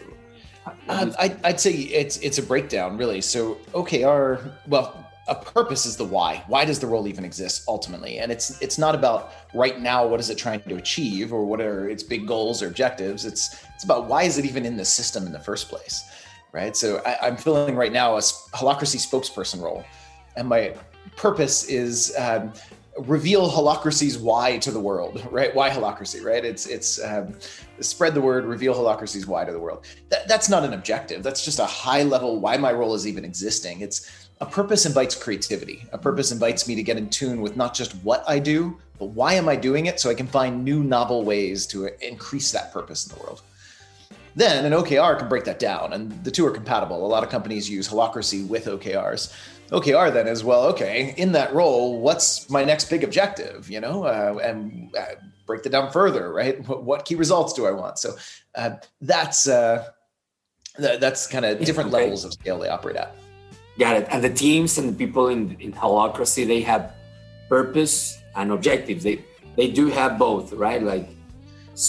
Um, I, I'd say it's it's a breakdown, really. So OKR, well, a purpose is the why. Why does the role even exist ultimately? And it's it's not about right now what is it trying to achieve or what are its big goals or objectives. It's it's about why is it even in the system in the first place, right? So I, am filling right now a holacracy spokesperson role, and my purpose is um, reveal holacracy's why to the world, right? Why holacracy, right? It's it's um, spread the word, reveal holacracy's why to the world. That, that's not an objective. That's just a high level why my role is even existing. It's a purpose invites creativity. A purpose invites me to get in tune with not just what I do, but why am I doing it so I can find new novel ways to increase that purpose in the world. Then an OKR can break that down, and the two are compatible. A lot of companies use holacracy with OKRs. OKR then is well, okay, in that role, what's my next big objective? You know, uh, and uh, break that down further, right? What, what, key results do I want? So uh, that's uh, th- that's kind of different okay. levels of scale they operate at. Got it. And the teams and the people in in holacracy, they have purpose and objectives. They they do have both, right? Like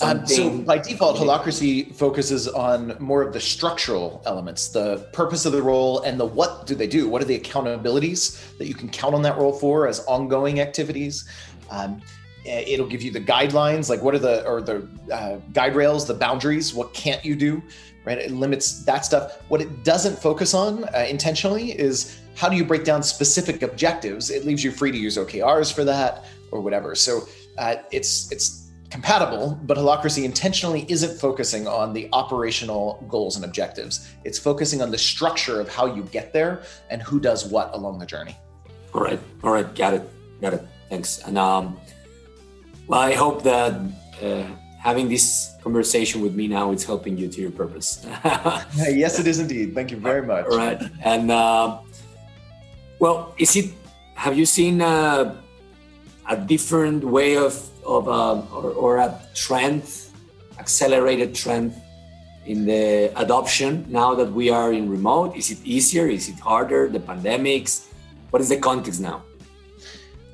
um, so by default, holacracy focuses on more of the structural elements, the purpose of the role, and the what do they do? What are the accountabilities that you can count on that role for as ongoing activities? Um, it'll give you the guidelines, like what are the or the uh, guide rails, the boundaries. What can't you do? Right? It limits that stuff. What it doesn't focus on uh, intentionally is how do you break down specific objectives. It leaves you free to use OKRs for that or whatever. So uh, it's it's compatible, but Holacracy intentionally isn't focusing on the operational goals and objectives. It's focusing on the structure of how you get there and who does what along the journey. All right, all right, got it, got it. Thanks. And um, well, I hope that uh, having this conversation with me now is helping you to your purpose. yes, it is indeed. Thank you very much. All right, and uh, well, is it? Have you seen uh, a different way of of um, or, or a trend, accelerated trend in the adoption now that we are in remote? Is it easier? Is it harder? The pandemics? What is the context now?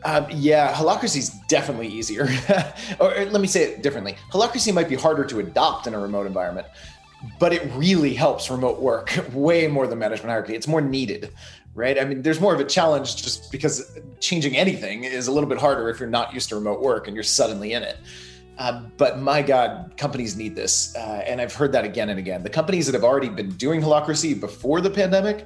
Um, yeah, holacracy is definitely easier. or, let me say it differently. Holacracy might be harder to adopt in a remote environment, but it really helps remote work way more than management hierarchy. It's more needed, right? I mean, there's more of a challenge just because changing anything is a little bit harder if you're not used to remote work and you're suddenly in it. Uh, but my God, companies need this. Uh, and I've heard that again and again. The companies that have already been doing holacracy before the pandemic,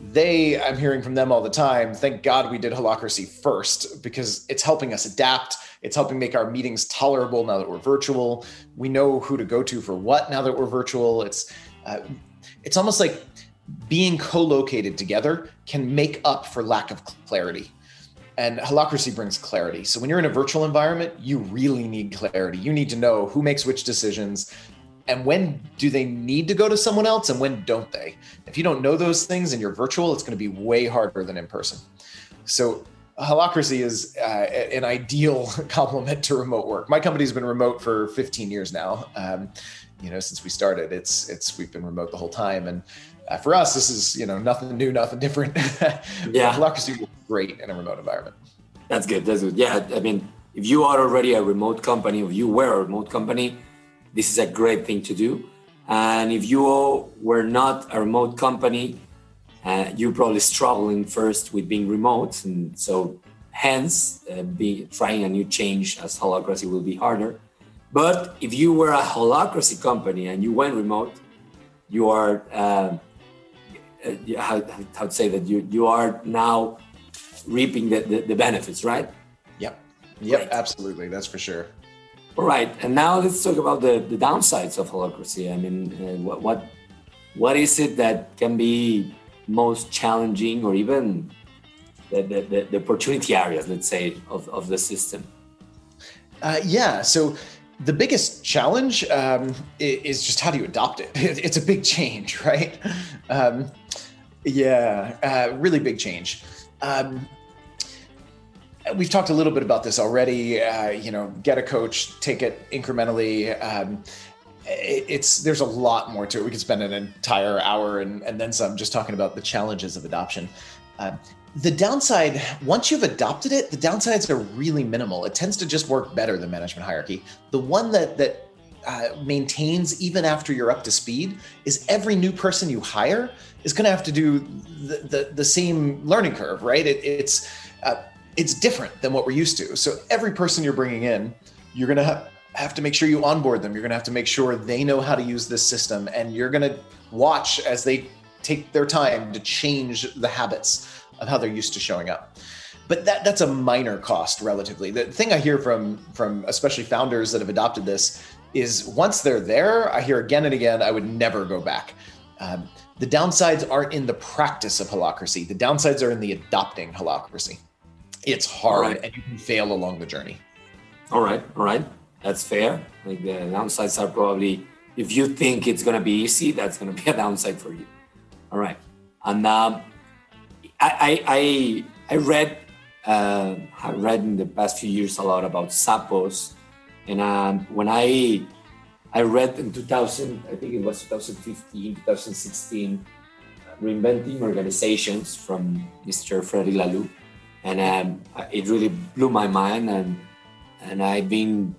they, I'm hearing from them all the time, thank God we did holacracy first because it's helping us adapt. It's helping make our meetings tolerable now that we're virtual. We know who to go to for what now that we're virtual. It's, uh, it's almost like being co-located together can make up for lack of clarity and holacracy brings clarity. So when you're in a virtual environment, you really need clarity. You need to know who makes which decisions and when do they need to go to someone else and when don't they? If you don't know those things and you're virtual, it's going to be way harder than in person. So holacracy is uh, an ideal complement to remote work. My company's been remote for 15 years now. Um, you know, since we started, it's it's we've been remote the whole time, and uh, for us, this is you know nothing new, nothing different. yeah, holacracy is great in a remote environment. That's good. That's good. Yeah, I mean, if you are already a remote company, if you were a remote company, this is a great thing to do. And if you were not a remote company, uh, you're probably struggling first with being remote, and so hence, uh, be trying a new change as holacracy will be harder. But if you were a holacracy company and you went remote, you are uh, uh, how, how to say that you you are now reaping the, the, the benefits, right? Yep. Yep, right. absolutely. That's for sure. Right, and now let's talk about the, the downsides of holacracy. I mean, uh, what, what what is it that can be most challenging, or even the, the, the opportunity areas, let's say, of, of the system? Uh, yeah, so the biggest challenge um, is just how do you adopt it? It's a big change, right? Um, yeah, uh, really big change. Um, we've talked a little bit about this already. Uh, you know, get a coach, take it incrementally. Um, it's there's a lot more to it. We could spend an entire hour and, and then some just talking about the challenges of adoption. Uh, the downside, once you've adopted it, the downsides are really minimal. It tends to just work better than management hierarchy. The one that that uh, maintains even after you're up to speed is every new person you hire is going to have to do the, the, the same learning curve, right? It, it's uh, it's different than what we're used to. So every person you're bringing in, you're going to ha- have to make sure you onboard them. You're going to have to make sure they know how to use this system, and you're going to watch as they take their time to change the habits of how they're used to showing up. But that that's a minor cost relatively. The thing i hear from from especially founders that have adopted this is once they're there i hear again and again i would never go back. Um, the downsides aren't in the practice of holacracy. The downsides are in the adopting holacracy it's hard right. and you can fail along the journey. All right all right. That's fair. Like the downsides are probably if you think it's going to be easy that's going to be a downside for you. All right. And um, I, I, I read uh, I read in the past few years a lot about Zappos, and um, when I I read in 2000, I think it was 2015, 2016, reinventing organizations from Mr. Frederic Laloux, and um, it really blew my mind, and and I've been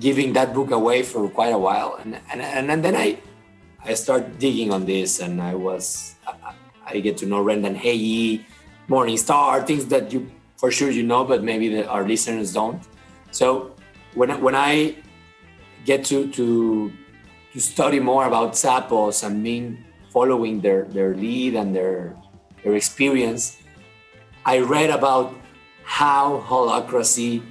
giving that book away for quite a while, and and, and then I I start digging on this, and I was I get to know Brendan Hay, Morningstar, things that you for sure you know, but maybe the, our listeners don't. So when when I get to to to study more about Zappos and mean following their their lead and their their experience, I read about how holacracy.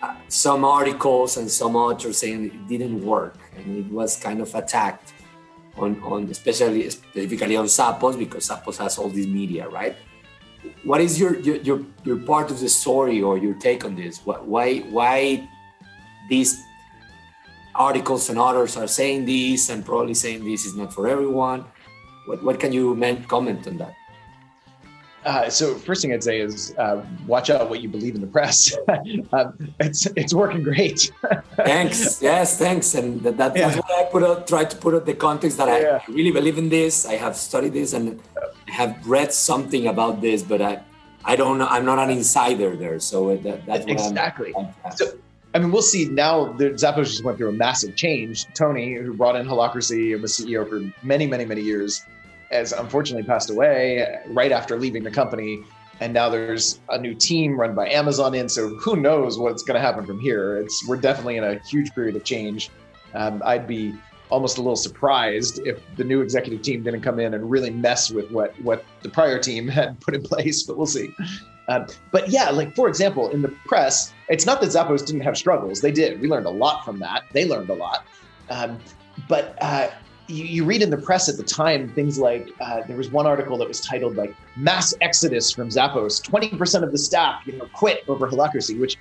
Uh, some articles and some authors saying it didn't work and it was kind of attacked on, on especially specifically on Zappos because Zappos has all this media, right? What is your, your your your part of the story or your take on this? Why why these articles and authors are saying this and probably saying this is not for everyone? What what can you comment on that? Uh, so first thing I'd say is uh, watch out what you believe in the press. uh, it's it's working great. thanks. Yes, thanks. And that, that, yeah. that's why I put out, try to put out the context that yeah. I really believe in this. I have studied this and I have read something about this, but I I don't know. I'm not an insider there, so that, that's exactly. so, I mean, we'll see now. The, Zappos just went through a massive change. Tony, who brought in Holacracy and was CEO for many, many, many years, has unfortunately passed away right after leaving the company. and now there's a new team run by Amazon in. So who knows what's going to happen from here? It's we're definitely in a huge period of change. Um, I'd be almost a little surprised if the new executive team didn't come in and really mess with what what the prior team had put in place. But we'll see. Um, but yeah, like for example, in the press, it's not that Zappos didn't have struggles. They did. We learned a lot from that. They learned a lot. Um, but uh, you, you, read in the press at the time things like uh, there was one article that was titled like "Mass Exodus from Zappos." Twenty percent of the staff, you know, quit over Holacracy. Which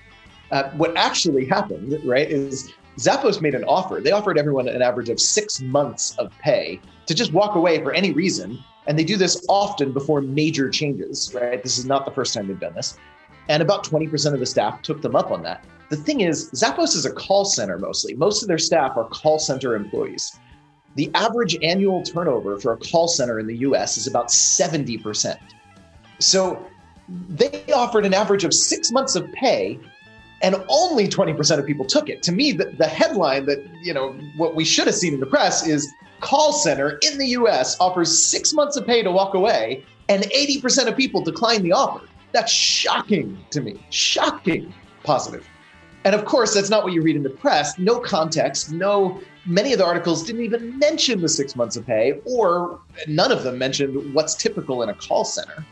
uh, what actually happened, right, is Zappos made an offer. They offered everyone an average of six months of pay to just walk away for any reason. And they do this often before major changes, right? This is not the first time they've done this. And about 20% of the staff took them up on that. The thing is, Zappos is a call center mostly. Most of their staff are call center employees. The average annual turnover for a call center in the US is about 70%. So they offered an average of six months of pay and only 20% of people took it. To me, the, the headline that, you know, what we should have seen in the press is call center in the US offers six months of pay to walk away, and 80% of people decline the offer. That's shocking to me. Shocking positive. And of course, that's not what you read in the press. No context, no, many of the articles didn't even mention the six months of pay, or none of them mentioned what's typical in a call center,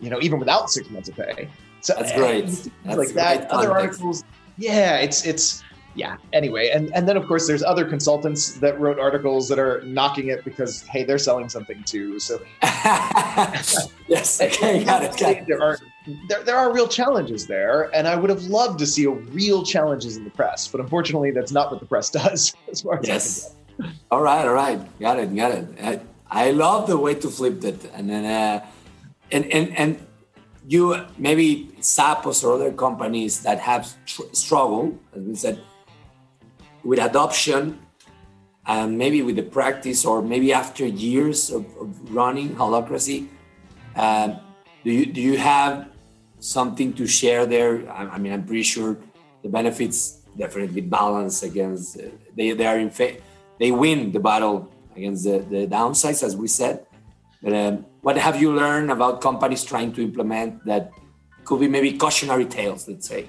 you know, even without six months of pay. So that's great. That's like that. Other articles. Yeah, it's it's yeah. Anyway, and and then of course there's other consultants that wrote articles that are knocking it because hey, they're selling something too. So yes, okay, got it, got it. There are there, there are real challenges there, and I would have loved to see a real challenges in the press, but unfortunately, that's not what the press does. As far as yes. All right, all right, got it, got it. I, I love the way to flip it, and then uh, and and and you maybe Zappos or other companies that have tr- struggled, as we said, with adoption and maybe with the practice or maybe after years of, of running holacracy. uh, do you do you have something to share there I, I, mean i'm pretty sure the benefits definitely balance against uh, they, they are in fa- they win the battle against the, the downsides as we said but um, what have you learned about companies trying to implement that could be maybe cautionary tales, let's say?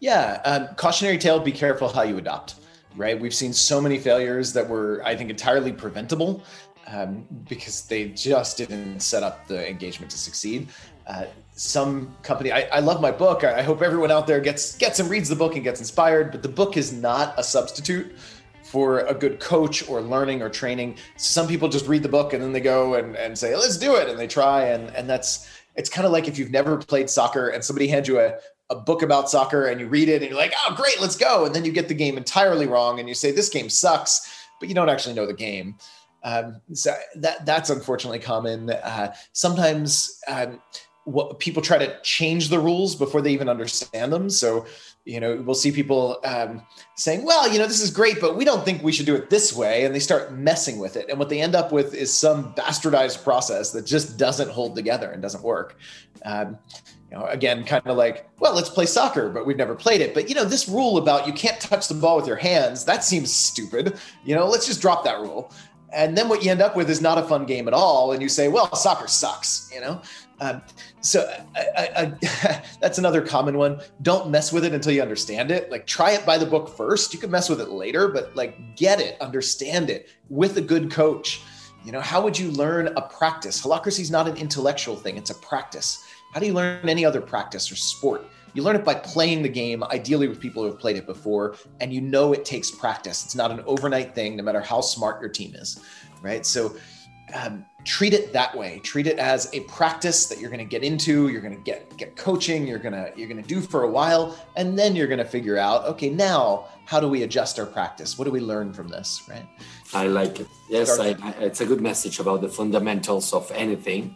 Yeah, um, cautionary tale: be careful how you adopt. Right, we've seen so many failures that were, I think, entirely preventable um, because they just didn't set up the engagement to succeed. Uh, some company, I, I, love my book. I, I hope everyone out there gets gets and reads the book and gets inspired. But the book is not a substitute for a good coach or learning or training. Some people just read the book and then they go and, and say, let's do it. And they try. And, and that's, it's kind of like if you've never played soccer and somebody hands you a, a book about soccer and you read it and you're like, oh, great, let's go. And then you get the game entirely wrong and you say, this game sucks, but you don't actually know the game. Um, so that that's unfortunately common. Uh, sometimes um, what people try to change the rules before they even understand them. So you know we'll see people um, saying well you know this is great but we don't think we should do it this way and they start messing with it. And what they end up with is some bastardized process that just doesn't hold together and doesn't work. Um, you know again kind of like well let's play soccer but we've never played it. But you know this rule about you can't touch the ball with your hands that seems stupid. You know let's just drop that rule. And then what you end up with is not a fun game at all and you say well soccer sucks you know um, so I, I, that's another common one. Don't mess with it until you understand it. Like try it by the book first. You can mess with it later, but like get it, understand it with a good coach. You know, how would you learn a practice? Holacracy is not an intellectual thing; it's a practice. How do you learn any other practice or sport? You learn it by playing the game, ideally with people who have played it before, and you know it takes practice. It's not an overnight thing, no matter how smart your team is, right? So um, treat it that way. Treat it as a practice that you're going to get into you're going to get get coaching you're going to you're going to do for a while and then you're going to figure out okay now how do we adjust our practice? What do we learn from this right? I like it. Yes I, I, it's a good message about the fundamentals of anything.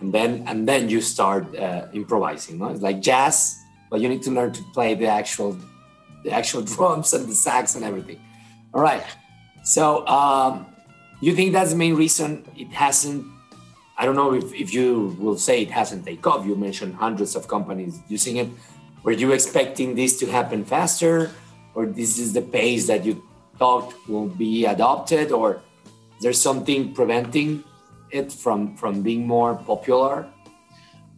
And then and then you start uh, improvising no? it's like jazz but you need to learn to play the actual the actual drums and the sax and everything. All right. So um you think that's the main reason it hasn't i don't know if, if you will say it hasn't taken off. You mentioned hundreds of companies using it. Were you expecting this to happen faster? Or this is the pace that you thought will be adopted? Or there's something preventing it from from being more popular?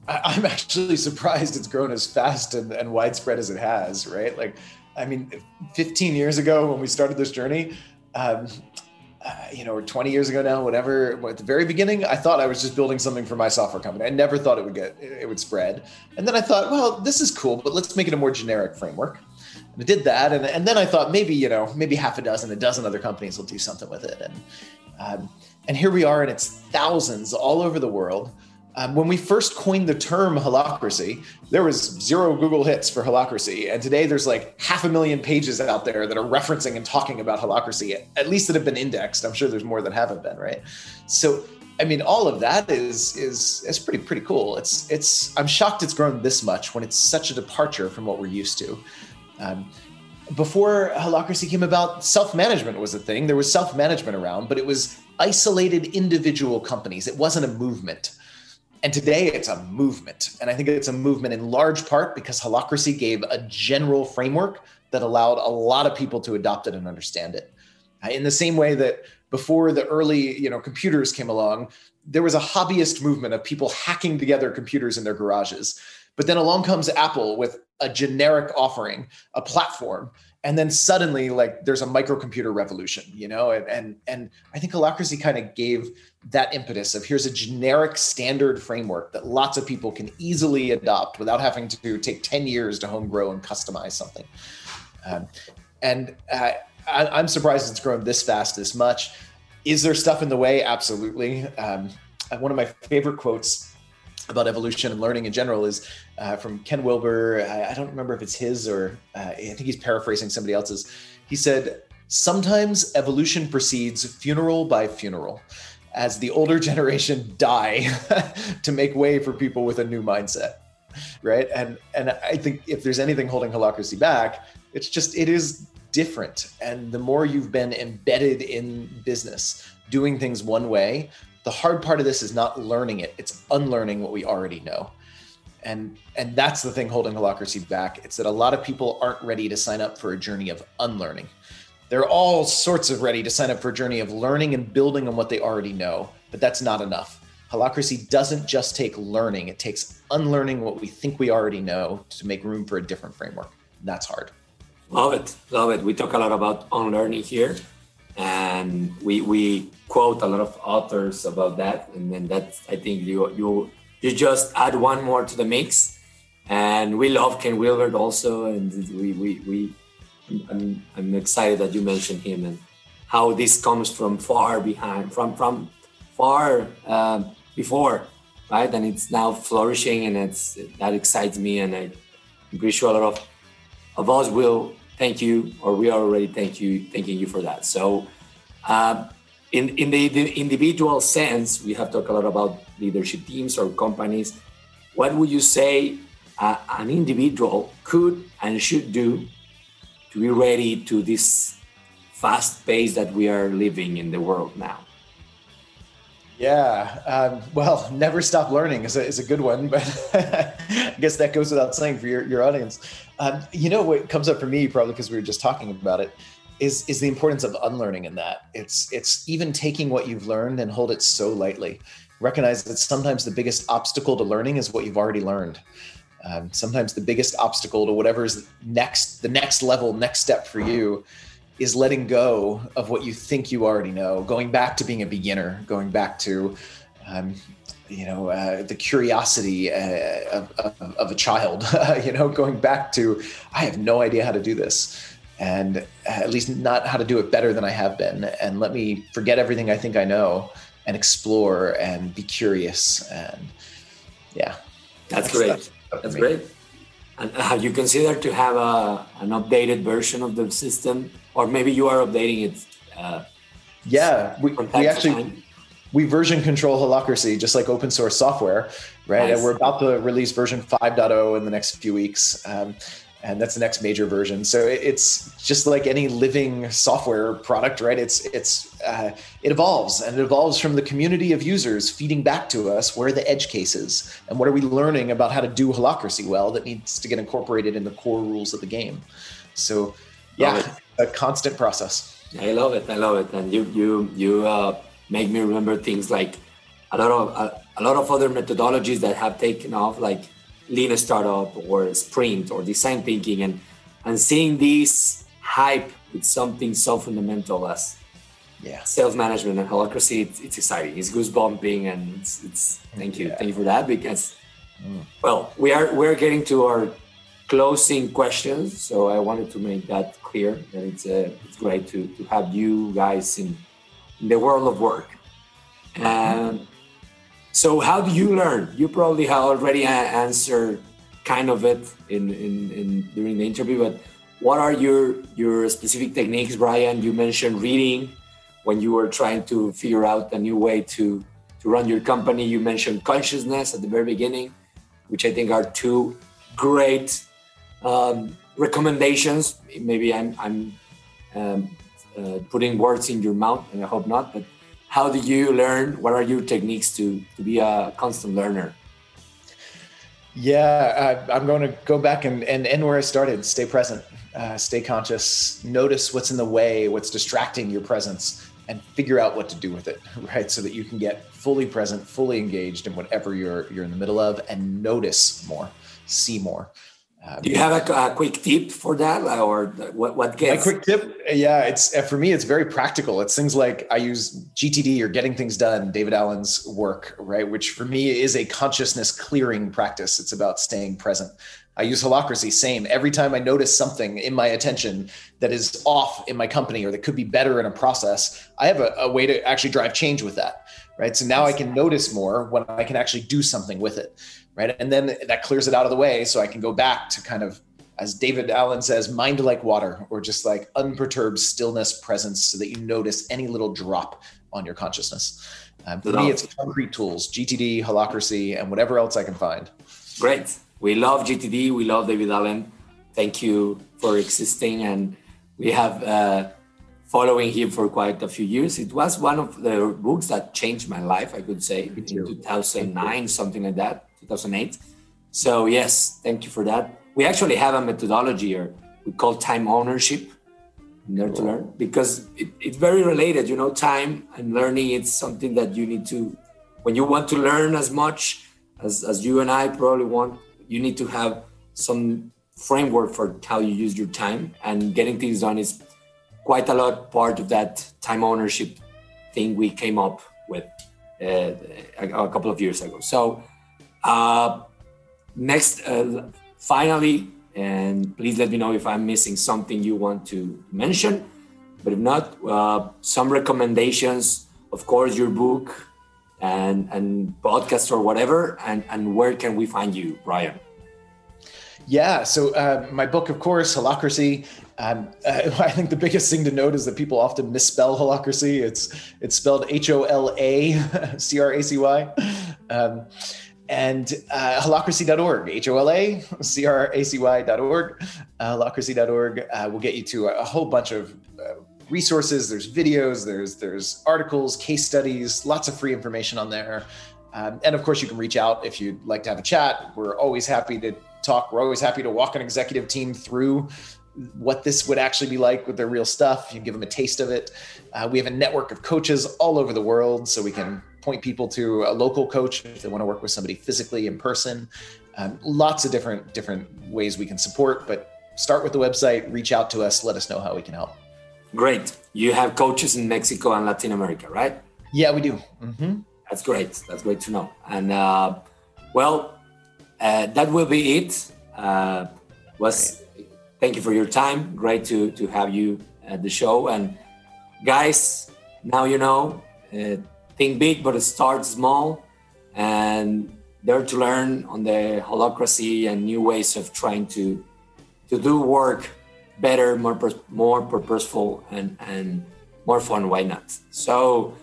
I'm actually surprised it's grown as fast and, and widespread as it has, right? Like, I mean, 15 years ago when we started this journey, um, uh, you know, or 20 years ago now, whatever. At the very beginning, I thought I was just building something for my software company. I never thought it would get it would spread. And then I thought, well, this is cool, but let's make it a more generic framework. And I did that, and, and then I thought maybe you know maybe half a dozen, a dozen other companies will do something with it. And um, and here we are, and it's thousands all over the world. Um, when we first coined the term holacracy, there was zero Google hits for holacracy, and today there's like half a million pages out there that are referencing and talking about holacracy, at least that have been indexed. I'm sure there's more that haven't been, right? So, I mean, all of that is is is pretty pretty cool. It's it's I'm shocked it's grown this much when it's such a departure from what we're used to. Um, before holacracy came about, self management was a thing. There was self management around, but it was isolated individual companies. It wasn't a movement. And today it's a movement. And I think it's a movement in large part because Holacracy gave a general framework that allowed a lot of people to adopt it and understand it. Uh, in the same way that before the early, you know, computers came along, there was a hobbyist movement of people hacking together computers in their garages. But then along comes Apple with a generic offering, a platform and then suddenly like there's a microcomputer revolution you know? And and, and i think holacracy kind of gave that impetus of here's a generic standard framework that lots of people can easily adopt without having to take 10 years to home grow and customize something. Um, and uh, I, am surprised it's grown this fast this much. Is there stuff in the way? Absolutely. Um, one of my favorite quotes about evolution and learning in general is uh, from Ken Wilber. I, I, don't remember if it's his or uh, I think he's paraphrasing somebody else's. He said, Sometimes evolution proceeds funeral by funeral as the older generation die to make way for people with a new mindset. Right. And and I think if there's anything holding holacracy back, it's just it is different. And the more you've been embedded in business, doing things one way, the hard part of this is not learning it it's unlearning what we already know. And and that's the thing holding holacracy back it's that a lot of people aren't ready to sign up for a journey of unlearning. They're all sorts of ready to sign up for a journey of learning and building on what they already know but that's not enough. Holacracy doesn't just take learning it takes unlearning what we think we already know to make room for a different framework. That's hard. Love it love it. We talk a lot about unlearning here and we we quote a lot of authors about that. And then that's i think you you you just add one more to the mix. And we love ken wilber also. And we we, we I'm, I'm excited that you mentioned him and how this comes from far behind from from far um, before right? And it's now flourishing and it's that excites me. And i agree sure a lot of of us will thank you, or we are already thank you, thanking you for that. So, uh, in in the, the, individual sense, we have talked a lot about leadership teams or companies. What would you say uh, an individual could and should do to be ready to this fast pace that we are living in the world now? Yeah, um, well, never stop learning is a, is a good one, but I guess that goes without saying for your, your audience. Um, you know what comes up for me, probably because we were just talking about it, is is the importance of unlearning in that. It's it's even taking what you've learned and hold it so lightly. Recognize that sometimes the biggest obstacle to learning is what you've already learned. Um, sometimes the biggest obstacle to whatever is next, the next level, next step for you is letting go of what you think you already know, going back to being a beginner, going back to, um, you know, uh, the curiosity uh, of, of, of, a child, you know, going back to, I have no idea how to do this. And at least not how to do it better than I have been. And let me forget everything I think I know and explore and be curious. And yeah. That's, that's great. That's great. And have you considered to have a, an updated version of the system or maybe you are updating it. Uh, yeah, we, we actually we version control Holacracy just like open source software, right? Nice. And we're about to release version 5.0 in the next few weeks. Um, and that's the next major version. So it's just like any living software product, right? It's it's uh, it evolves and it evolves from the community of users feeding back to us where are the edge cases and what are we learning about how to do holacracy well that needs to get incorporated in the core rules of the game. So yeah, a constant process. I love it. I love it. And you you you uh, make me remember things like a lot of a, a lot of other methodologies that have taken off, like lean startup or sprint or design thinking, and and seeing this hype with something so fundamental as yeah self management and holacracy, it's, it's exciting. It's goosebumping, and it's, it's thank you, yeah. thank you for that because mm. well, we are we're getting to our closing questions, so I wanted to make that clear that it's uh, it's great to to have you guys in, in the world of work. And so, how do you learn? You probably have already answered kind of it in, in, in during the interview, but what are your your specific techniques, Brian? You mentioned reading when you were trying to figure out a new way to to run your company. You mentioned consciousness at the very beginning, which I think are two great um, recommendations. Maybe I'm I'm um, uh, putting words in your mouth, and I hope not. But how do you learn? What are your techniques to to be a constant learner? Yeah, I, am going to go back and, and end where I started. Stay present, uh, stay conscious, notice what's in the way, what's distracting your presence, and figure out what to do with it, right? So that you can get fully present, fully engaged in whatever you're you're in the middle of, and notice more, see more. Uh, Do you have a, a, quick tip for that, or what? What gets? A quick tip, yeah. It's uh, for me. It's very practical. It's things like I use GTD or Getting Things Done, David Allen's work, right? Which for me is a consciousness clearing practice. It's about staying present. I use holacracy, same. Every time I notice something in my attention that is off in my company or that could be better in a process, I have a, a way to actually drive change with that, right? So now I can notice more when I can actually do something with it right? And then that clears it out of the way so I can go back to kind of, as David Allen says, mind like water or just like unperturbed stillness presence so that you notice any little drop on your consciousness. Um, for me, it's concrete tools, GTD, holacracy, and whatever else I can find. Great. We love GTD. We love David Allen. Thank you for existing. And we have uh, following him for quite a few years. It was one of the books that changed my life, I could say, in 2009, something like that. 2008. So yes, thank you for that. We actually have a methodology here we call time ownership learn to learn because it, it's very related you know time and learning it's something that you need to when you want to learn as much as, as you and i probably want you need to have some framework for how you use your time and getting things done is quite a lot part of that time ownership thing we came up with uh, a, a couple of years ago so uh, next, uh, finally, and please let me know if I'm missing something you want to mention. But if not, uh, some recommendations, of course, your book and and podcast or whatever, and and where can we find you, Brian? Yeah, so uh, my book, of course, Holacracy. Um, I think the biggest thing to note is that people often misspell holacracy. It's it's spelled H O L A C R A C Y. Um, and uh, holacracy.org, H O L A C R A C Y.org. Uh, holacracy.org uh, will get you to a, whole bunch of uh, resources. There's videos, there's there's articles, case studies, lots of free information on there. Um, and of course, you can reach out if you'd like to have a chat. We're always happy to talk. We're always happy to walk an executive team through what this would actually be like with their real stuff. You give them a taste of it. Uh, we have a network of coaches all over the world, so we can point people to a local coach if they want to work with somebody physically in person. Um, lots of different different ways we can support, but start with the website. Reach out to us. Let us know how we can help. Great. You have coaches in Mexico and Latin America, right? Yeah, we do. Mm-hmm. That's great. That's great to know. And uh, well, uh, that will be it. Uh, was thank you for your time. Great to to have you at the show. And guys, now you know. Think big, but start small. And dare to learn on the holacracy and new ways of trying to to do work better, more more purposeful, and and more fun. Why not? So,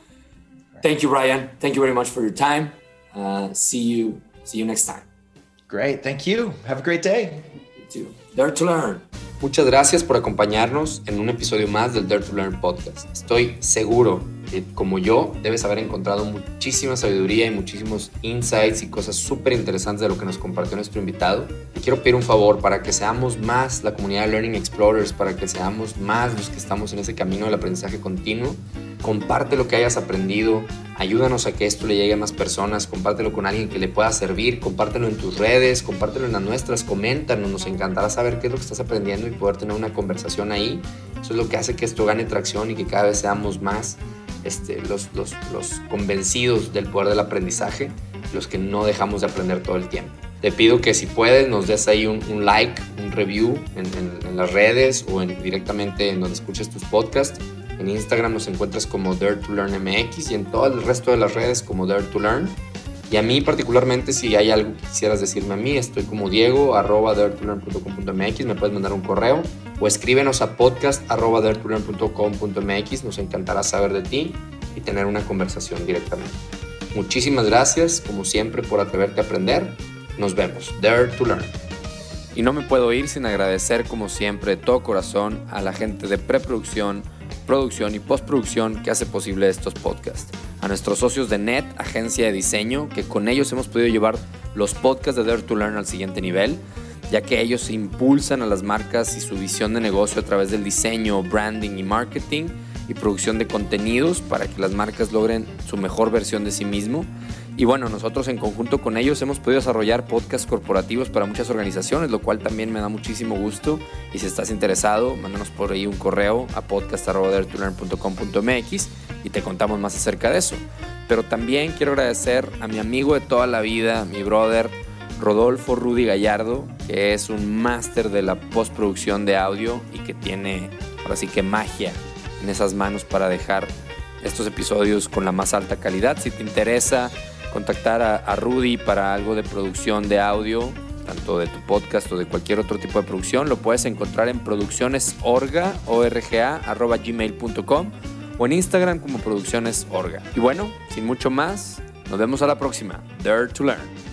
thank you, Brian. Thank you very much for your time. Uh, see you. See you next time. Great. Thank you. Have a great day. You too. Dare to learn. Muchas gracias por acompañarnos en un episodio más del Dare to Learn podcast. Estoy seguro que, como yo, debes haber encontrado muchísima sabiduría y muchísimos insights y cosas súper interesantes de lo que nos compartió nuestro invitado. Y quiero pedir un favor para que seamos más la comunidad de Learning Explorers, para que seamos más los que estamos en ese camino del aprendizaje continuo comparte lo que hayas aprendido, ayúdanos a que esto le llegue a más personas, compártelo con alguien que le pueda servir, compártelo en tus redes, compártelo en las nuestras, coméntanos, nos encantará saber qué es lo que estás aprendiendo y poder tener una conversación ahí. Eso es lo que hace que esto gane tracción y que cada vez seamos más este, los, los, los convencidos del poder del aprendizaje, los que no dejamos de aprender todo el tiempo. Te pido que si puedes nos des ahí un, like, un review en, las redes o en, directamente en donde escuches tus podcasts. En Instagram nos encuentras como Dare to Learn MX y en todo el resto de las redes como Dare to Learn. Y a mí particularmente, si hay algo que quisieras decirme a mí, estoy como diego arroba daretolearn.com.mx, me puedes mandar un correo o escríbenos a podcast arroba daretolearn.com.mx, nos encantará saber de ti y tener una conversación directamente. Muchísimas gracias, como siempre, por atreverte a aprender. Nos vemos. Dare to Learn. Y no me puedo ir sin agradecer, como siempre, de todo corazón a la gente de preproducción, producción y postproducción que hace posible estos podcasts. A nuestros socios de NET, agencia de diseño, que con ellos hemos podido llevar los podcasts de Dare to Learn al siguiente nivel, ya que ellos impulsan a las marcas y su visión de negocio a través del diseño, branding y marketing y producción de contenidos para que las marcas logren su mejor versión de sí mismo. Y bueno, nosotros en conjunto con ellos hemos podido desarrollar podcasts corporativos para muchas organizaciones, lo cual también me da muchísimo gusto. Y si estás interesado, mándanos por ahí un correo a podcast.com.mx y te contamos más acerca de eso. Pero también quiero agradecer a mi amigo de toda la vida, mi brother Rodolfo Rudy Gallardo, que es un máster de la postproducción de audio y que tiene ahora sí que magia en esas manos para dejar estos episodios con la más alta calidad. Si te interesa contactar a, Rudy para algo de producción de audio, tanto de tu podcast o de cualquier otro tipo de producción, lo puedes encontrar en produccionesorga, gmail.com o en Instagram como produccionesorga. Y bueno, sin mucho más, nos vemos a la próxima. Dare to Learn.